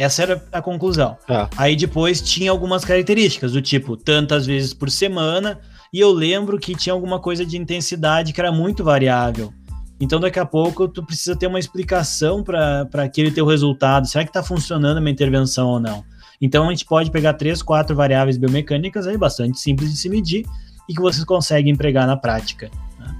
Essa era a conclusão. É. Aí depois tinha algumas características, do tipo, tantas vezes por semana, e eu lembro que tinha alguma coisa de intensidade que era muito variável. Então, daqui a pouco, tu precisa ter uma explicação para aquele teu resultado. Será que está funcionando a minha intervenção ou não? Então, a gente pode pegar três, quatro variáveis biomecânicas aí, bastante simples de se medir e que vocês conseguem empregar na prática. Né?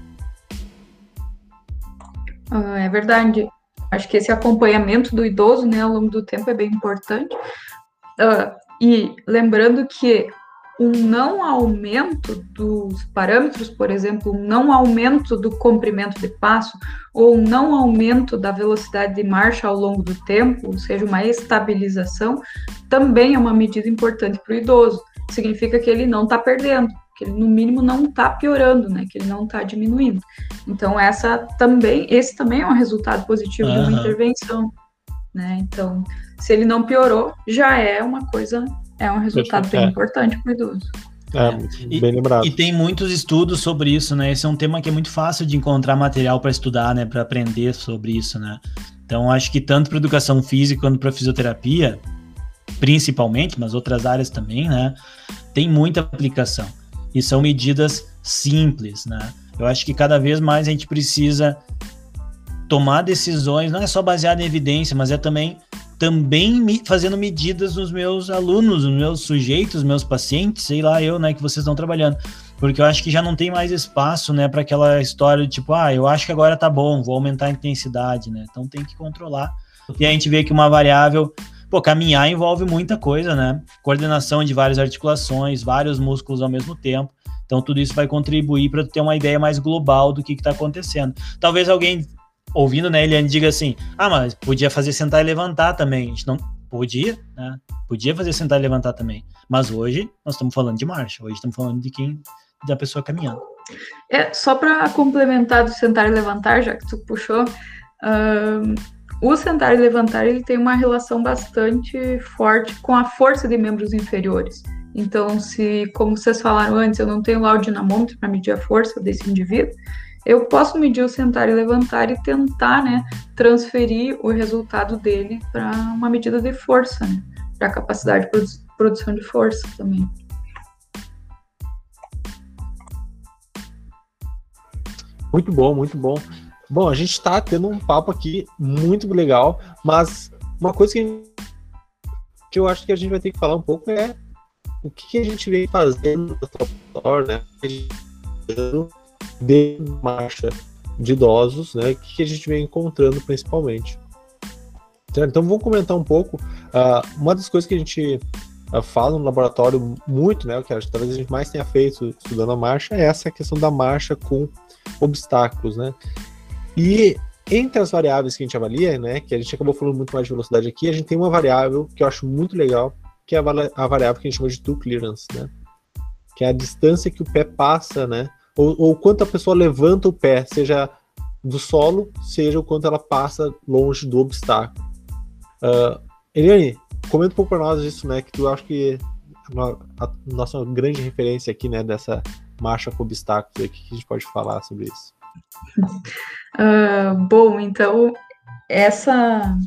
Ah, é verdade. Acho que esse acompanhamento do idoso né, ao longo do tempo é bem importante. Uh, e lembrando que um não aumento dos parâmetros, por exemplo, um não aumento do comprimento de passo, ou um não aumento da velocidade de marcha ao longo do tempo, ou seja, uma estabilização, também é uma medida importante para o idoso. Significa que ele não está perdendo, que ele no mínimo não está piorando, né? Que ele não está diminuindo. Então essa também, esse também é um resultado positivo uhum. de uma intervenção, né? Então, se ele não piorou, já é uma coisa é um resultado bem é. importante para o idoso. É, e, bem lembrado. E tem muitos estudos sobre isso, né? Esse é um tema que é muito fácil de encontrar material para estudar, né? Para aprender sobre isso, né? Então, acho que tanto para educação física quanto para fisioterapia, principalmente, mas outras áreas também, né? Tem muita aplicação. E são medidas simples, né? Eu acho que cada vez mais a gente precisa tomar decisões, não é só baseado em evidência, mas é também também me, fazendo medidas nos meus alunos, nos meus sujeitos, meus pacientes, sei lá eu, né, que vocês estão trabalhando. Porque eu acho que já não tem mais espaço, né, para aquela história de tipo, ah, eu acho que agora tá bom, vou aumentar a intensidade, né? Então tem que controlar. E a gente vê que uma variável, pô, caminhar envolve muita coisa, né? Coordenação de várias articulações, vários músculos ao mesmo tempo. Então tudo isso vai contribuir para ter uma ideia mais global do que está acontecendo. Talvez alguém ouvindo, né, Eliane diga assim: ah, mas podia fazer sentar e levantar também. A gente não podia, né? Podia fazer sentar e levantar também. Mas hoje nós estamos falando de marcha, hoje estamos falando de quem da pessoa caminhando. É, só para complementar do sentar e levantar, já que tu puxou, uh, o sentar e levantar ele tem uma relação bastante forte com a força de membros inferiores. Então, se, como vocês falaram antes, eu não tenho lá o dinamômetro para medir a força desse indivíduo, eu posso medir o sentar e levantar e tentar, né, transferir o resultado dele para uma medida de força, né, para a capacidade de produ produção de força também. Muito bom, muito bom. Bom, a gente está tendo um papo aqui muito legal, mas uma coisa que, que eu acho que a gente vai ter que falar um pouco é o que, a gente vem fazendo no laboratório, né? De marcha de idosos, né? O que, a gente vem encontrando principalmente. Então vamos comentar um pouco. Uh, uma das coisas que a gente uh, fala no laboratório muito, né? O que talvez a gente mais tenha feito estudando a marcha é essa questão da marcha com obstáculos, né? E entre as variáveis que a gente avalia, né, que a gente acabou falando muito mais de velocidade aqui, a gente tem uma variável que eu acho muito legal, que é a, variável que a gente chama de toe clearance, né? Que é a distância que o pé passa, né? Ou, ou quanto a pessoa levanta o pé, seja do solo, seja o quanto ela passa longe do obstáculo. Uh, Eliane, comenta um pouco para nós disso, né? Que tu acha que a, a nossa grande referência aqui, né, dessa marcha com obstáculos, o que a gente pode falar sobre isso? Uh, bom, então essa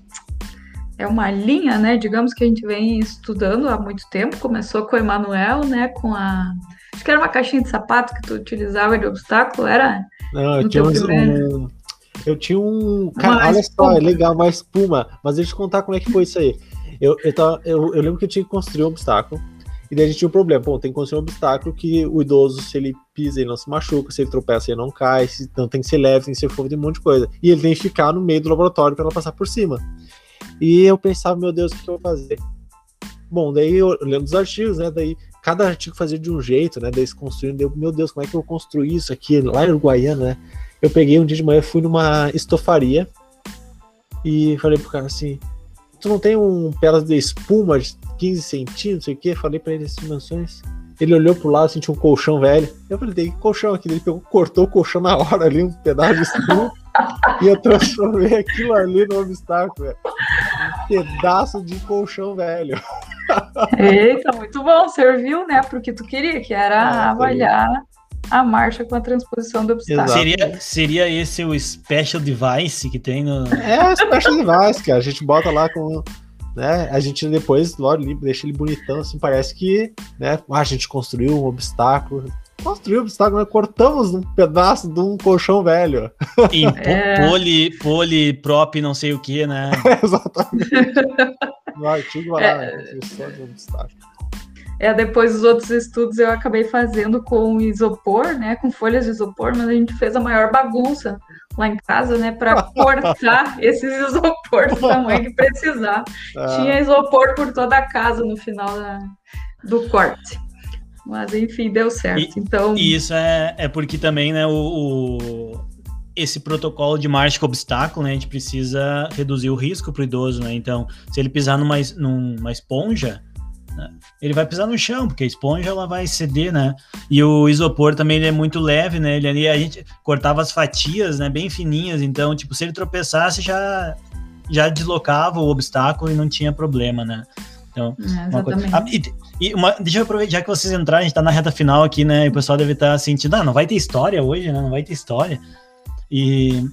é uma linha, né? Digamos que a gente vem estudando há muito tempo. Começou com o Emanuel, né? Com a acho que era uma caixinha de sapato que tu utilizava de obstáculo, era? Não, eu tinha um, eu tinha um. Cara, uma olha espuma. só, é legal, uma espuma. Mas deixa eu te contar como é que foi isso aí. Eu, eu, tava, eu, eu lembro que eu tinha que construir um obstáculo. E daí a gente tinha um problema. Bom, tem que construir um obstáculo que o idoso, se ele pisa, ele não se machuca, se ele tropeça, ele não cai, se, então tem que ser leve, tem que ser fofo, tem um monte de coisa. E ele tem que ficar no meio do laboratório para ela passar por cima. E eu pensava, meu Deus, o que eu vou fazer? Bom, daí eu os artigos, né? Daí cada artigo fazia de um jeito, né? Daí se construindo, deu, meu Deus, como é que eu vou construir isso aqui lá em Uruguaiana, né? Eu peguei um dia de manhã, fui numa estofaria e falei pro cara assim: Tu não tem um pedaço de espuma de 15 centímetros, não sei o que? Falei pra ele as dimensões. Ele olhou pro lado, sentiu um colchão velho. Eu falei, tem colchão aqui. Ele pegou, cortou o colchão na hora ali, um pedaço de espuma. e eu transformei aquilo ali no obstáculo, velho. Um pedaço de colchão velho. Eita, muito bom. Serviu, né? Porque tu queria, que era ah, avaliar a marcha com a transposição do obstáculo. Seria, seria esse o special device que tem no. É, o special device, cara. A gente bota lá com. Né, a gente depois logo deixa ele bonitão, assim, parece que né, a gente construiu um obstáculo. Construiu um obstáculo, nós cortamos um pedaço de um colchão velho. Em é... poli, poli, prop, não sei o que, né? exatamente. no artigo lá, é... né, de obstáculo. É, depois os outros estudos eu acabei fazendo com isopor, né, com folhas de isopor, mas a gente fez a maior bagunça lá em casa, né, para cortar esses isopor do tamanho que precisar. Ah. Tinha isopor por toda a casa no final da, do corte. Mas enfim, deu certo. E, então. E isso é, é porque também, né, o, o esse protocolo de marcha com obstáculo, né, a gente precisa reduzir o risco para o idoso, né? Então, se ele pisar numa, numa esponja, né? Ele vai pisar no chão, porque a esponja ela vai ceder, né? E o isopor também ele é muito leve, né? Ele ali a gente cortava as fatias, né, bem fininhas, então, tipo, se ele tropeçasse já já deslocava o obstáculo e não tinha problema, né? Então, é, uma coisa... ah, e, e uma, deixa eu aproveitar, já que vocês entraram, a gente tá na reta final aqui, né? E o pessoal deve estar tá sentindo, ah, não vai ter história hoje, né? Não vai ter história. E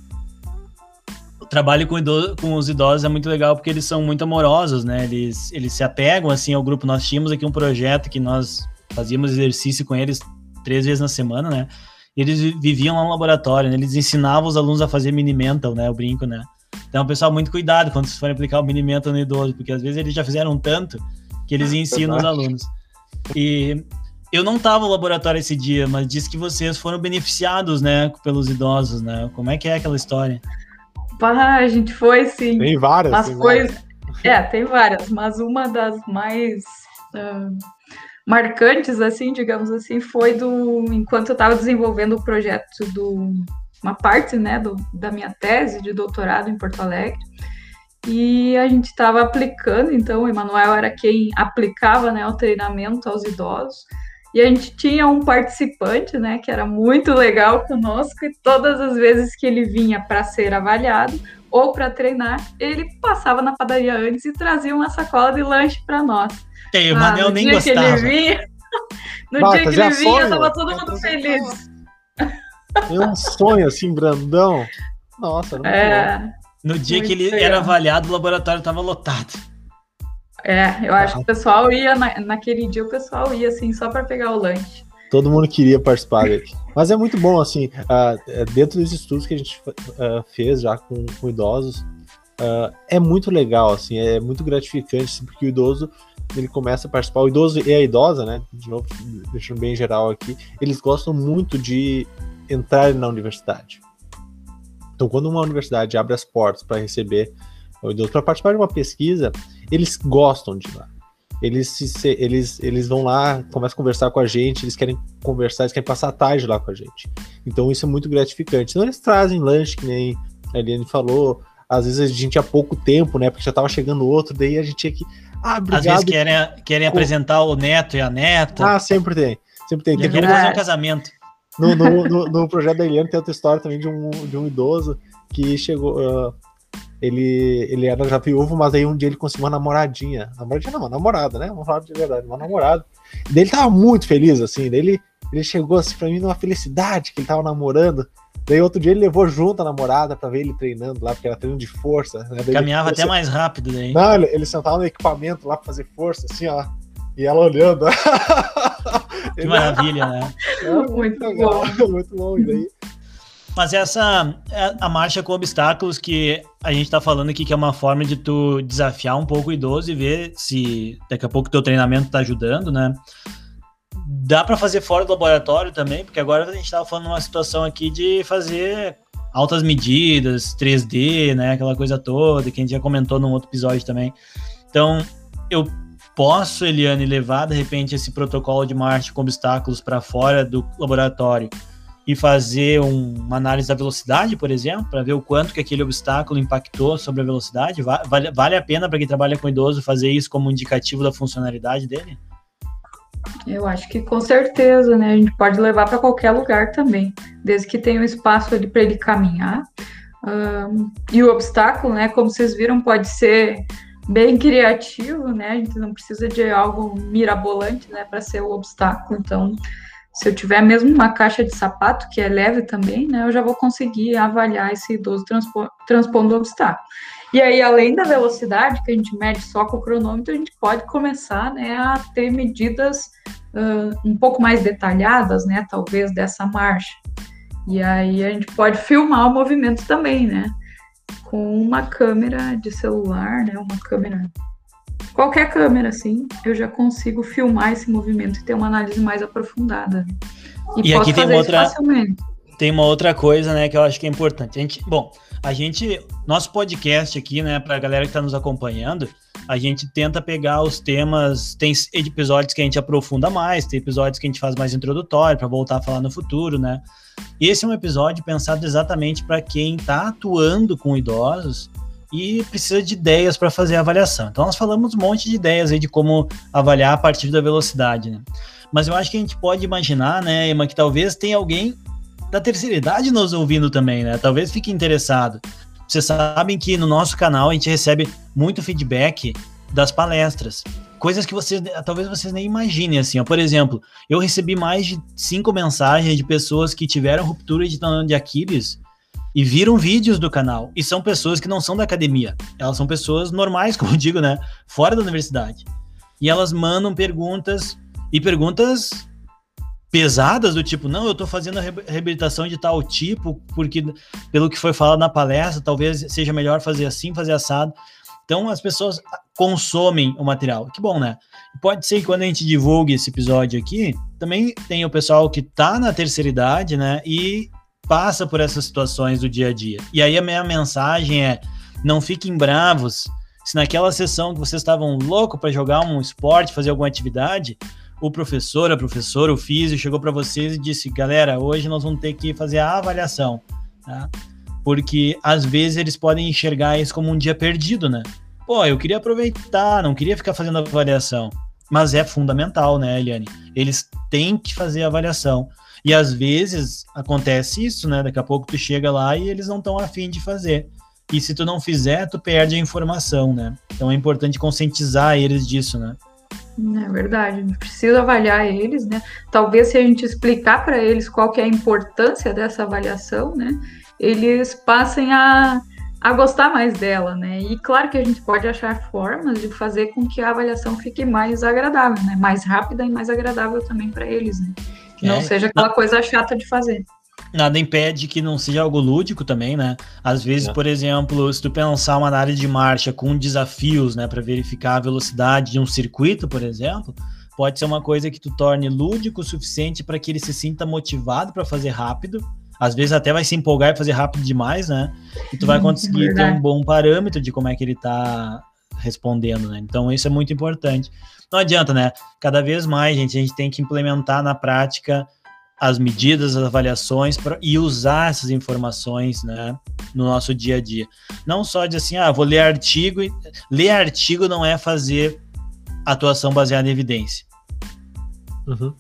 trabalho com, idoso, com, os idosos é muito legal porque eles são muito amorosos, né? Eles, eles se apegam assim ao grupo. Nós tínhamos aqui um projeto que nós fazíamos exercício com eles três vezes na semana, né? E eles viviam lá no laboratório, né? Eles ensinavam os alunos a fazer mini mental, né? O brinco, né? Então, pessoal, muito cuidado quando vocês forem aplicar o mini mental no idoso, porque às vezes eles já fizeram tanto que eles ensinam os alunos. E eu não estava no laboratório esse dia, mas disse que vocês foram beneficiados, né, pelos idosos, né? Como é que é aquela história? Pá, a gente foi sim. Tem várias. Mas tem foi. Várias. É, tem várias, mas uma das mais uh, marcantes, assim, digamos assim, foi do. Enquanto eu estava desenvolvendo o projeto do. Uma parte, né, do, da minha tese de doutorado em Porto Alegre. E a gente estava aplicando, então o Emanuel era quem aplicava né, o treinamento aos idosos. E a gente tinha um participante, né, que era muito legal conosco, e todas as vezes que ele vinha para ser avaliado ou para treinar, ele passava na padaria antes e trazia uma sacola de lanche para nós. E o ah, Manel nem gostava. Que ele vinha, no dia que ele vinha, estava todo mundo feliz. É um sonho assim, brandão. Nossa, não é, No dia que ele legal. era avaliado, o laboratório estava lotado. É, eu acho que o pessoal ia, na, naquele dia o pessoal ia assim, só para pegar o lanche. Todo mundo queria participar dele. Mas é muito bom, assim, uh, dentro dos estudos que a gente uh, fez já com, com idosos, uh, é muito legal, assim, é muito gratificante, assim, porque o idoso ele começa a participar, o idoso e a idosa, né, de novo, deixando bem geral aqui, eles gostam muito de entrar na universidade. Então, quando uma universidade abre as portas para receber o idoso para participar de uma pesquisa, eles gostam de ir lá. Eles, se, eles, eles vão lá, começam a conversar com a gente, eles querem conversar, eles querem passar a tarde lá com a gente. Então isso é muito gratificante. Então eles trazem lanche, que nem a Eliane falou, às vezes a gente tinha pouco tempo, né? Porque já tava chegando outro, daí a gente tinha que. Ah, obrigado. Às vezes querem, querem apresentar o neto e a neta. Ah, sempre tem. Sempre tem. Querem fazer um casamento. No, no, no, no, projeto da Eliane tem outra história também de um, de um idoso que chegou. Uh, ele, ele era já viúvo, mas aí um dia ele conseguiu uma namoradinha. Namoradinha não, uma namorada, né? Vamos falar de verdade, uma namorada. E daí ele tava muito feliz, assim. Daí ele, ele chegou assim pra mim numa felicidade que ele tava namorando. Daí outro dia ele levou junto a namorada pra ver ele treinando lá, porque era treino de força. Né? Caminhava ele, até mais rápido daí. Não, ele, ele sentava no equipamento lá pra fazer força, assim, ó. E ela olhando. Que maravilha, né? É, muito, muito legal, bom. Muito bom. E daí mas essa é a marcha com obstáculos que a gente tá falando aqui que é uma forma de tu desafiar um pouco o idoso e ver se daqui a pouco teu treinamento tá ajudando, né? Dá para fazer fora do laboratório também, porque agora a gente tava falando uma situação aqui de fazer altas medidas, 3D, né, aquela coisa toda que a gente já comentou num outro episódio também. Então, eu posso, Eliane, levar de repente esse protocolo de marcha com obstáculos para fora do laboratório e fazer um, uma análise da velocidade, por exemplo, para ver o quanto que aquele obstáculo impactou sobre a velocidade? Vale, vale a pena para quem trabalha com idoso fazer isso como indicativo da funcionalidade dele? Eu acho que com certeza, né? A gente pode levar para qualquer lugar também, desde que tenha um espaço ali para ele caminhar. Um, e o obstáculo, né? Como vocês viram, pode ser bem criativo, né? A gente não precisa de algo mirabolante, né, para ser o obstáculo. Então, se eu tiver mesmo uma caixa de sapato, que é leve também, né, eu já vou conseguir avaliar esse idoso transpo transpondo o obstáculo. E aí, além da velocidade, que a gente mede só com o cronômetro, a gente pode começar né, a ter medidas uh, um pouco mais detalhadas, né, talvez, dessa marcha. E aí a gente pode filmar o movimento também, né? Com uma câmera de celular, né? Uma câmera qualquer câmera, assim, eu já consigo filmar esse movimento e ter uma análise mais aprofundada. E, e aqui tem uma outra, tem uma outra coisa, né, que eu acho que é importante. A gente, bom, a gente, nosso podcast aqui, né, para a galera que está nos acompanhando, a gente tenta pegar os temas, tem episódios que a gente aprofunda mais, tem episódios que a gente faz mais introdutório para voltar a falar no futuro, né? Esse é um episódio pensado exatamente para quem está atuando com idosos e precisa de ideias para fazer a avaliação. Então nós falamos um monte de ideias aí de como avaliar a partir da velocidade, né? Mas eu acho que a gente pode imaginar, né, Emma, que talvez tenha alguém da terceira idade nos ouvindo também, né? Talvez fique interessado. Vocês sabem que no nosso canal a gente recebe muito feedback das palestras. Coisas que vocês, talvez vocês nem imaginem, assim, ó. Por exemplo, eu recebi mais de cinco mensagens de pessoas que tiveram ruptura de tendão de Aquiles e viram vídeos do canal. E são pessoas que não são da academia. Elas são pessoas normais, como eu digo, né? Fora da universidade. E elas mandam perguntas e perguntas pesadas do tipo, não, eu tô fazendo a reabilitação de tal tipo, porque pelo que foi falado na palestra, talvez seja melhor fazer assim, fazer assado. Então as pessoas consomem o material. Que bom, né? Pode ser que quando a gente divulgue esse episódio aqui, também tem o pessoal que tá na terceira idade, né? E passa por essas situações do dia a dia. E aí a minha mensagem é: não fiquem bravos se naquela sessão que vocês estavam louco para jogar um esporte, fazer alguma atividade, o professor, a professora, o físico chegou para vocês e disse: galera, hoje nós vamos ter que fazer a avaliação, tá? Porque às vezes eles podem enxergar isso como um dia perdido, né? Pô, eu queria aproveitar, não queria ficar fazendo avaliação. Mas é fundamental, né, Eliane? Eles têm que fazer a avaliação. E às vezes acontece isso, né? Daqui a pouco tu chega lá e eles não estão afim de fazer. E se tu não fizer, tu perde a informação, né? Então é importante conscientizar eles disso, né? É verdade, a gente precisa avaliar eles, né? Talvez se a gente explicar para eles qual que é a importância dessa avaliação, né? Eles passem a, a gostar mais dela, né? E claro que a gente pode achar formas de fazer com que a avaliação fique mais agradável, né? Mais rápida e mais agradável também para eles, né? Que é, não seja aquela não, coisa chata de fazer. Nada impede que não seja algo lúdico também, né? Às vezes, é. por exemplo, se tu pensar uma área de marcha com desafios, né, para verificar a velocidade de um circuito, por exemplo, pode ser uma coisa que tu torne lúdico o suficiente para que ele se sinta motivado para fazer rápido. Às vezes até vai se empolgar e fazer rápido demais, né? E tu vai conseguir ter um bom parâmetro de como é que ele tá respondendo, né? Então isso é muito importante. Não adianta, né? Cada vez mais, gente, a gente tem que implementar na prática as medidas, as avaliações pra, e usar essas informações né, no nosso dia a dia. Não só de assim, ah, vou ler artigo. E... Ler artigo não é fazer atuação baseada em evidência. Uhum.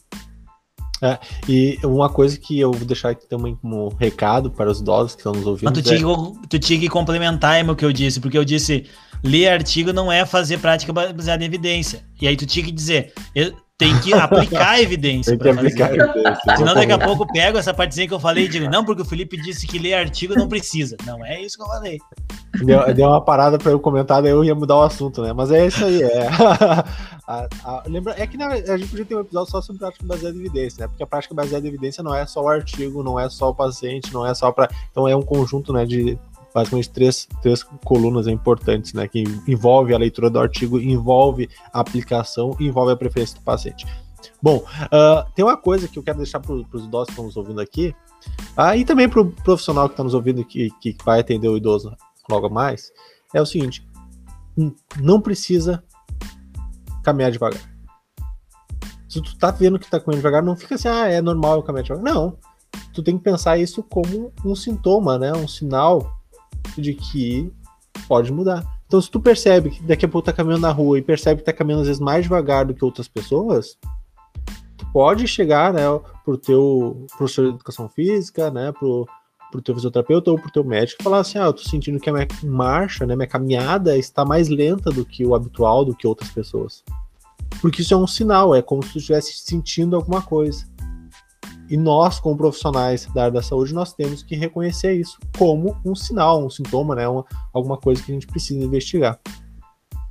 É, e uma coisa que eu vou deixar aqui também como recado para os idosos que estão nos ouvindo. Mas tu, é... tinha que, tu tinha que complementar o que eu disse, porque eu disse ler artigo não é fazer prática baseada em evidência. E aí tu tinha que dizer, tem que aplicar a evidência. Tem que aplicar a evidência. Senão daqui a pouco eu pego essa partezinha que eu falei e digo, não, porque o Felipe disse que ler artigo não precisa. Não é isso que eu falei. Deu, deu uma parada para eu comentar, daí eu ia mudar o assunto, né? Mas é isso aí. É, a, a, lembra, é que na, a gente podia ter um episódio só sobre prática baseada em evidência, né? Porque a prática baseada em evidência não é só o artigo, não é só o paciente, não é só para. Então é um conjunto né, de basicamente três, três colunas importantes, né? Que envolve a leitura do artigo, envolve a aplicação e envolve a preferência do paciente. Bom, uh, tem uma coisa que eu quero deixar para os idosos que estão nos ouvindo aqui, uh, e também para o profissional que está nos ouvindo que, que vai atender o idoso logo mais, é o seguinte: não precisa caminhar devagar. Se tu tá vendo que tá comendo devagar, não fica assim, ah, é normal eu caminhar devagar. Não. Tu tem que pensar isso como um sintoma, né? Um sinal de que pode mudar. Então, se tu percebe que daqui a pouco tá caminhando na rua e percebe que tá caminhando às vezes mais devagar do que outras pessoas, tu pode chegar, né, pro teu professor de educação física, né, pro, pro teu fisioterapeuta ou pro teu médico e falar assim, ah, eu tô sentindo que a minha marcha, né, minha caminhada está mais lenta do que o habitual, do que outras pessoas. Porque isso é um sinal, é como se tu estivesse sentindo alguma coisa. E nós, como profissionais da área da saúde, nós temos que reconhecer isso como um sinal, um sintoma, né? Uma, alguma coisa que a gente precisa investigar.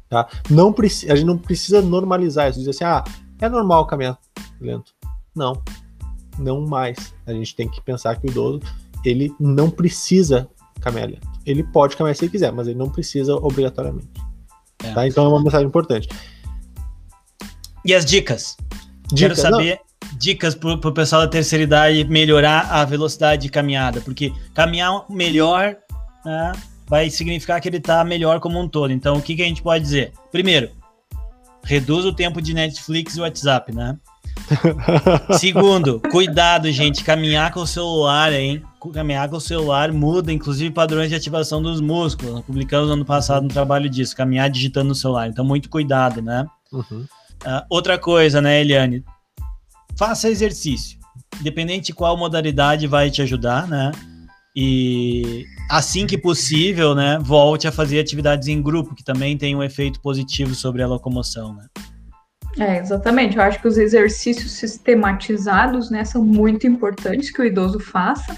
Tá? Não a gente não precisa normalizar isso, dizer assim, ah, é normal caminhar lento. Não, não mais. A gente tem que pensar que o idoso, ele não precisa caminhar lento. Ele pode caminhar se ele quiser, mas ele não precisa obrigatoriamente. É. Tá? Então é uma mensagem importante. E as dicas? dicas Quero saber. Não dicas para o pessoal da terceira idade melhorar a velocidade de caminhada, porque caminhar melhor né, vai significar que ele está melhor como um todo. Então, o que, que a gente pode dizer? Primeiro, reduz o tempo de Netflix e WhatsApp, né? Segundo, cuidado, gente, caminhar com o celular, hein? Caminhar com o celular muda, inclusive, padrões de ativação dos músculos. Nós publicamos ano passado um trabalho disso, caminhar digitando no celular. Então, muito cuidado, né? Uhum. Uh, outra coisa, né, Eliane? Faça exercício. Independente de qual modalidade vai te ajudar, né? E assim que possível, né, volte a fazer atividades em grupo, que também tem um efeito positivo sobre a locomoção, né? É, exatamente. Eu acho que os exercícios sistematizados, né, são muito importantes que o idoso faça.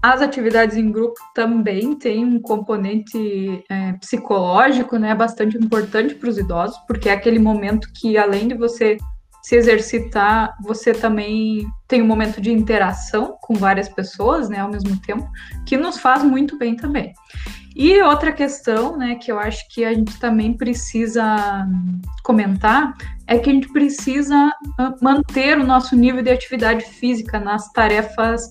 As atividades em grupo também têm um componente é, psicológico, né, bastante importante para os idosos, porque é aquele momento que, além de você se exercitar, você também tem um momento de interação com várias pessoas, né, ao mesmo tempo, que nos faz muito bem também. E outra questão, né, que eu acho que a gente também precisa comentar é que a gente precisa ah, manter o nosso nível de atividade física nas tarefas,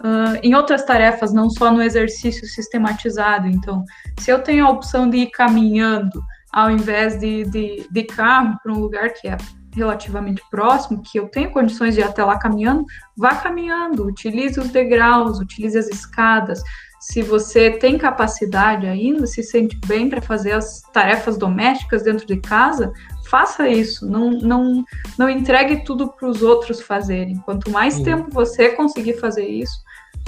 uh, em outras tarefas, não só no exercício sistematizado. Então, se eu tenho a opção de ir caminhando ao invés de, de, de carro para um lugar que é relativamente próximo, que eu tenho condições de ir até lá caminhando, vá caminhando, utilize os degraus, utilize as escadas. Se você tem capacidade ainda, se sente bem para fazer as tarefas domésticas dentro de casa, faça isso. Não, não, não entregue tudo para os outros fazerem. Quanto mais Sim. tempo você conseguir fazer isso,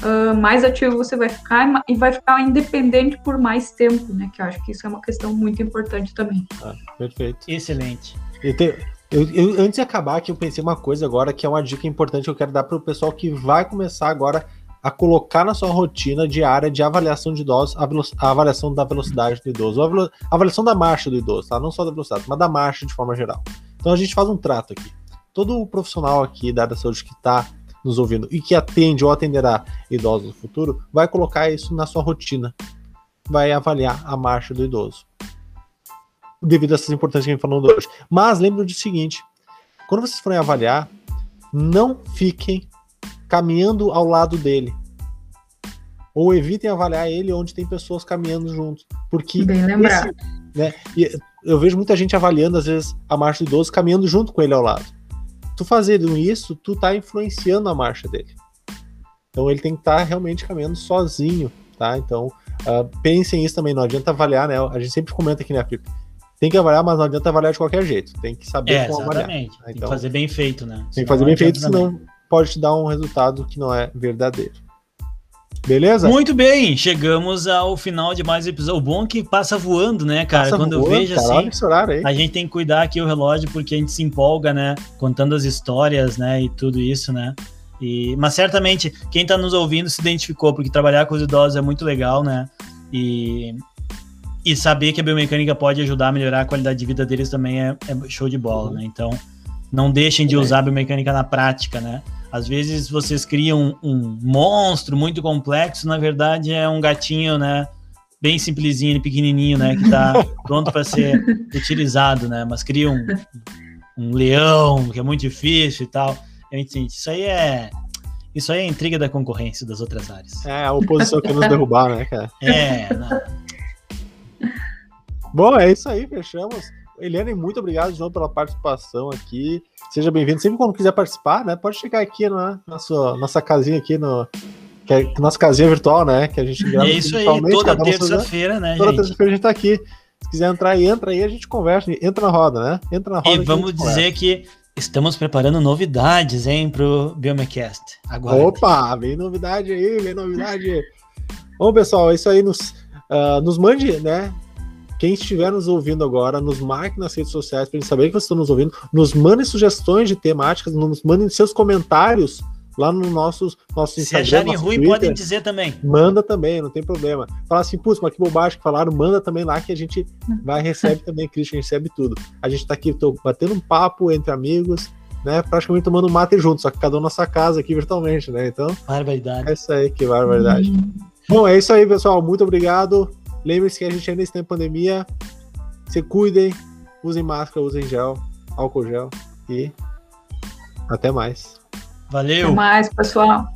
uh, mais ativo você vai ficar e vai ficar independente por mais tempo, né? Que eu acho que isso é uma questão muito importante também. Ah, perfeito. Excelente. E tem, Eu, eu, antes de acabar aqui, eu pensei uma coisa agora que é uma dica importante que eu quero dar para o pessoal que vai começar agora a colocar na sua rotina diária de avaliação de idosos a, a avaliação da velocidade do idoso, a avaliação da marcha do idoso, tá? Não só da velocidade, mas da marcha de forma geral. Então a gente faz um trato aqui. Todo profissional aqui da área da saúde que está nos ouvindo e que atende ou atenderá idosos no futuro, vai colocar isso na sua rotina. Vai avaliar a marcha do idoso. Devido a essas importâncias que a gente falou hoje. Mas lembre do seguinte: quando vocês forem avaliar, não fiquem caminhando ao lado dele. Ou evitem avaliar ele onde tem pessoas caminhando juntos. Porque. Bem lembrado. né, eu vejo muita gente avaliando, às vezes, a marcha do idoso caminhando junto com ele ao lado. Tu fazendo isso, tu tá influenciando a marcha dele. Então ele tem que estar tá realmente caminhando sozinho, tá? Então, uh, pensem isso também, não adianta avaliar, né? A gente sempre comenta aqui, né, Pipe? Tem que avaliar, mas não adianta avaliar de qualquer jeito. Tem que saber é, como exatamente. avaliar. Então, tem que então, fazer bem feito, né? Tem que fazer bem feito, senão pode te dar um resultado que não é verdadeiro. Beleza? Muito bem, chegamos ao final de mais um episódio. O bom é que passa voando, né, cara? Passa Quando voando, eu vejo assim, horário, a gente tem que cuidar aqui o relógio porque a gente se empolga, né? Contando as histórias, né? E tudo isso, né? E, mas certamente quem está nos ouvindo se identificou, porque trabalhar com os idosos é muito legal, né? E, e saber que a biomecânica pode ajudar a melhorar a qualidade de vida deles também é, é show de bola, né? Então, não deixem de usar a biomecânica na prática, né? Às vezes vocês criam um, um monstro muito complexo, na verdade é um gatinho, né? Bem simplesinho, pequenininho, né? Que está pronto para ser utilizado, né? Mas cria um, um leão, que é muito difícil e tal. Gente, isso aí é isso aí é intriga da concorrência das outras áreas. É, a oposição que nos derrubar, né, cara? É, não. Bom, é isso aí, fechamos. Eliane, muito obrigado de novo pela participação aqui. Seja bem-vindo. Sempre quando quiser participar, né? Pode chegar aqui na nossa, nossa casinha aqui no. Que é nossa casinha virtual, né? Que a gente grava. É isso aí, toda terça-feira, né? Toda terça-feira a gente tá aqui. Se quiser entrar aí, entra aí, a gente conversa. Entra na roda, né? Entra na roda. E vamos dizer conversa. que estamos preparando novidades, hein, pro Biomecast. Agora. Opa, vem novidade aí, vem novidade. Bom, pessoal, é isso aí. Nos, uh, nos mande, né? Quem estiver nos ouvindo agora, nos marque nas redes sociais para gente saber que vocês estão nos ouvindo. Nos mandem sugestões de temáticas, nos mandem seus comentários lá no nosso, nosso Instagram. Se acharem ruim, Twitter, podem dizer também. Manda também, não tem problema. Fala assim, putz, mas que bobagem que falaram, manda também lá que a gente vai recebe também, Christian recebe tudo. A gente tá aqui tô batendo um papo entre amigos, né? Praticamente tomando mate junto, só que cada um na sua casa aqui virtualmente, né? Então. Barbaridade. É isso aí, que barbaridade. Uhum. Bom, é isso aí, pessoal. Muito obrigado. Lembre-se que a gente ainda está em pandemia. Se cuidem, usem máscara, usem gel, álcool gel e até mais. Valeu. Até mais, pessoal.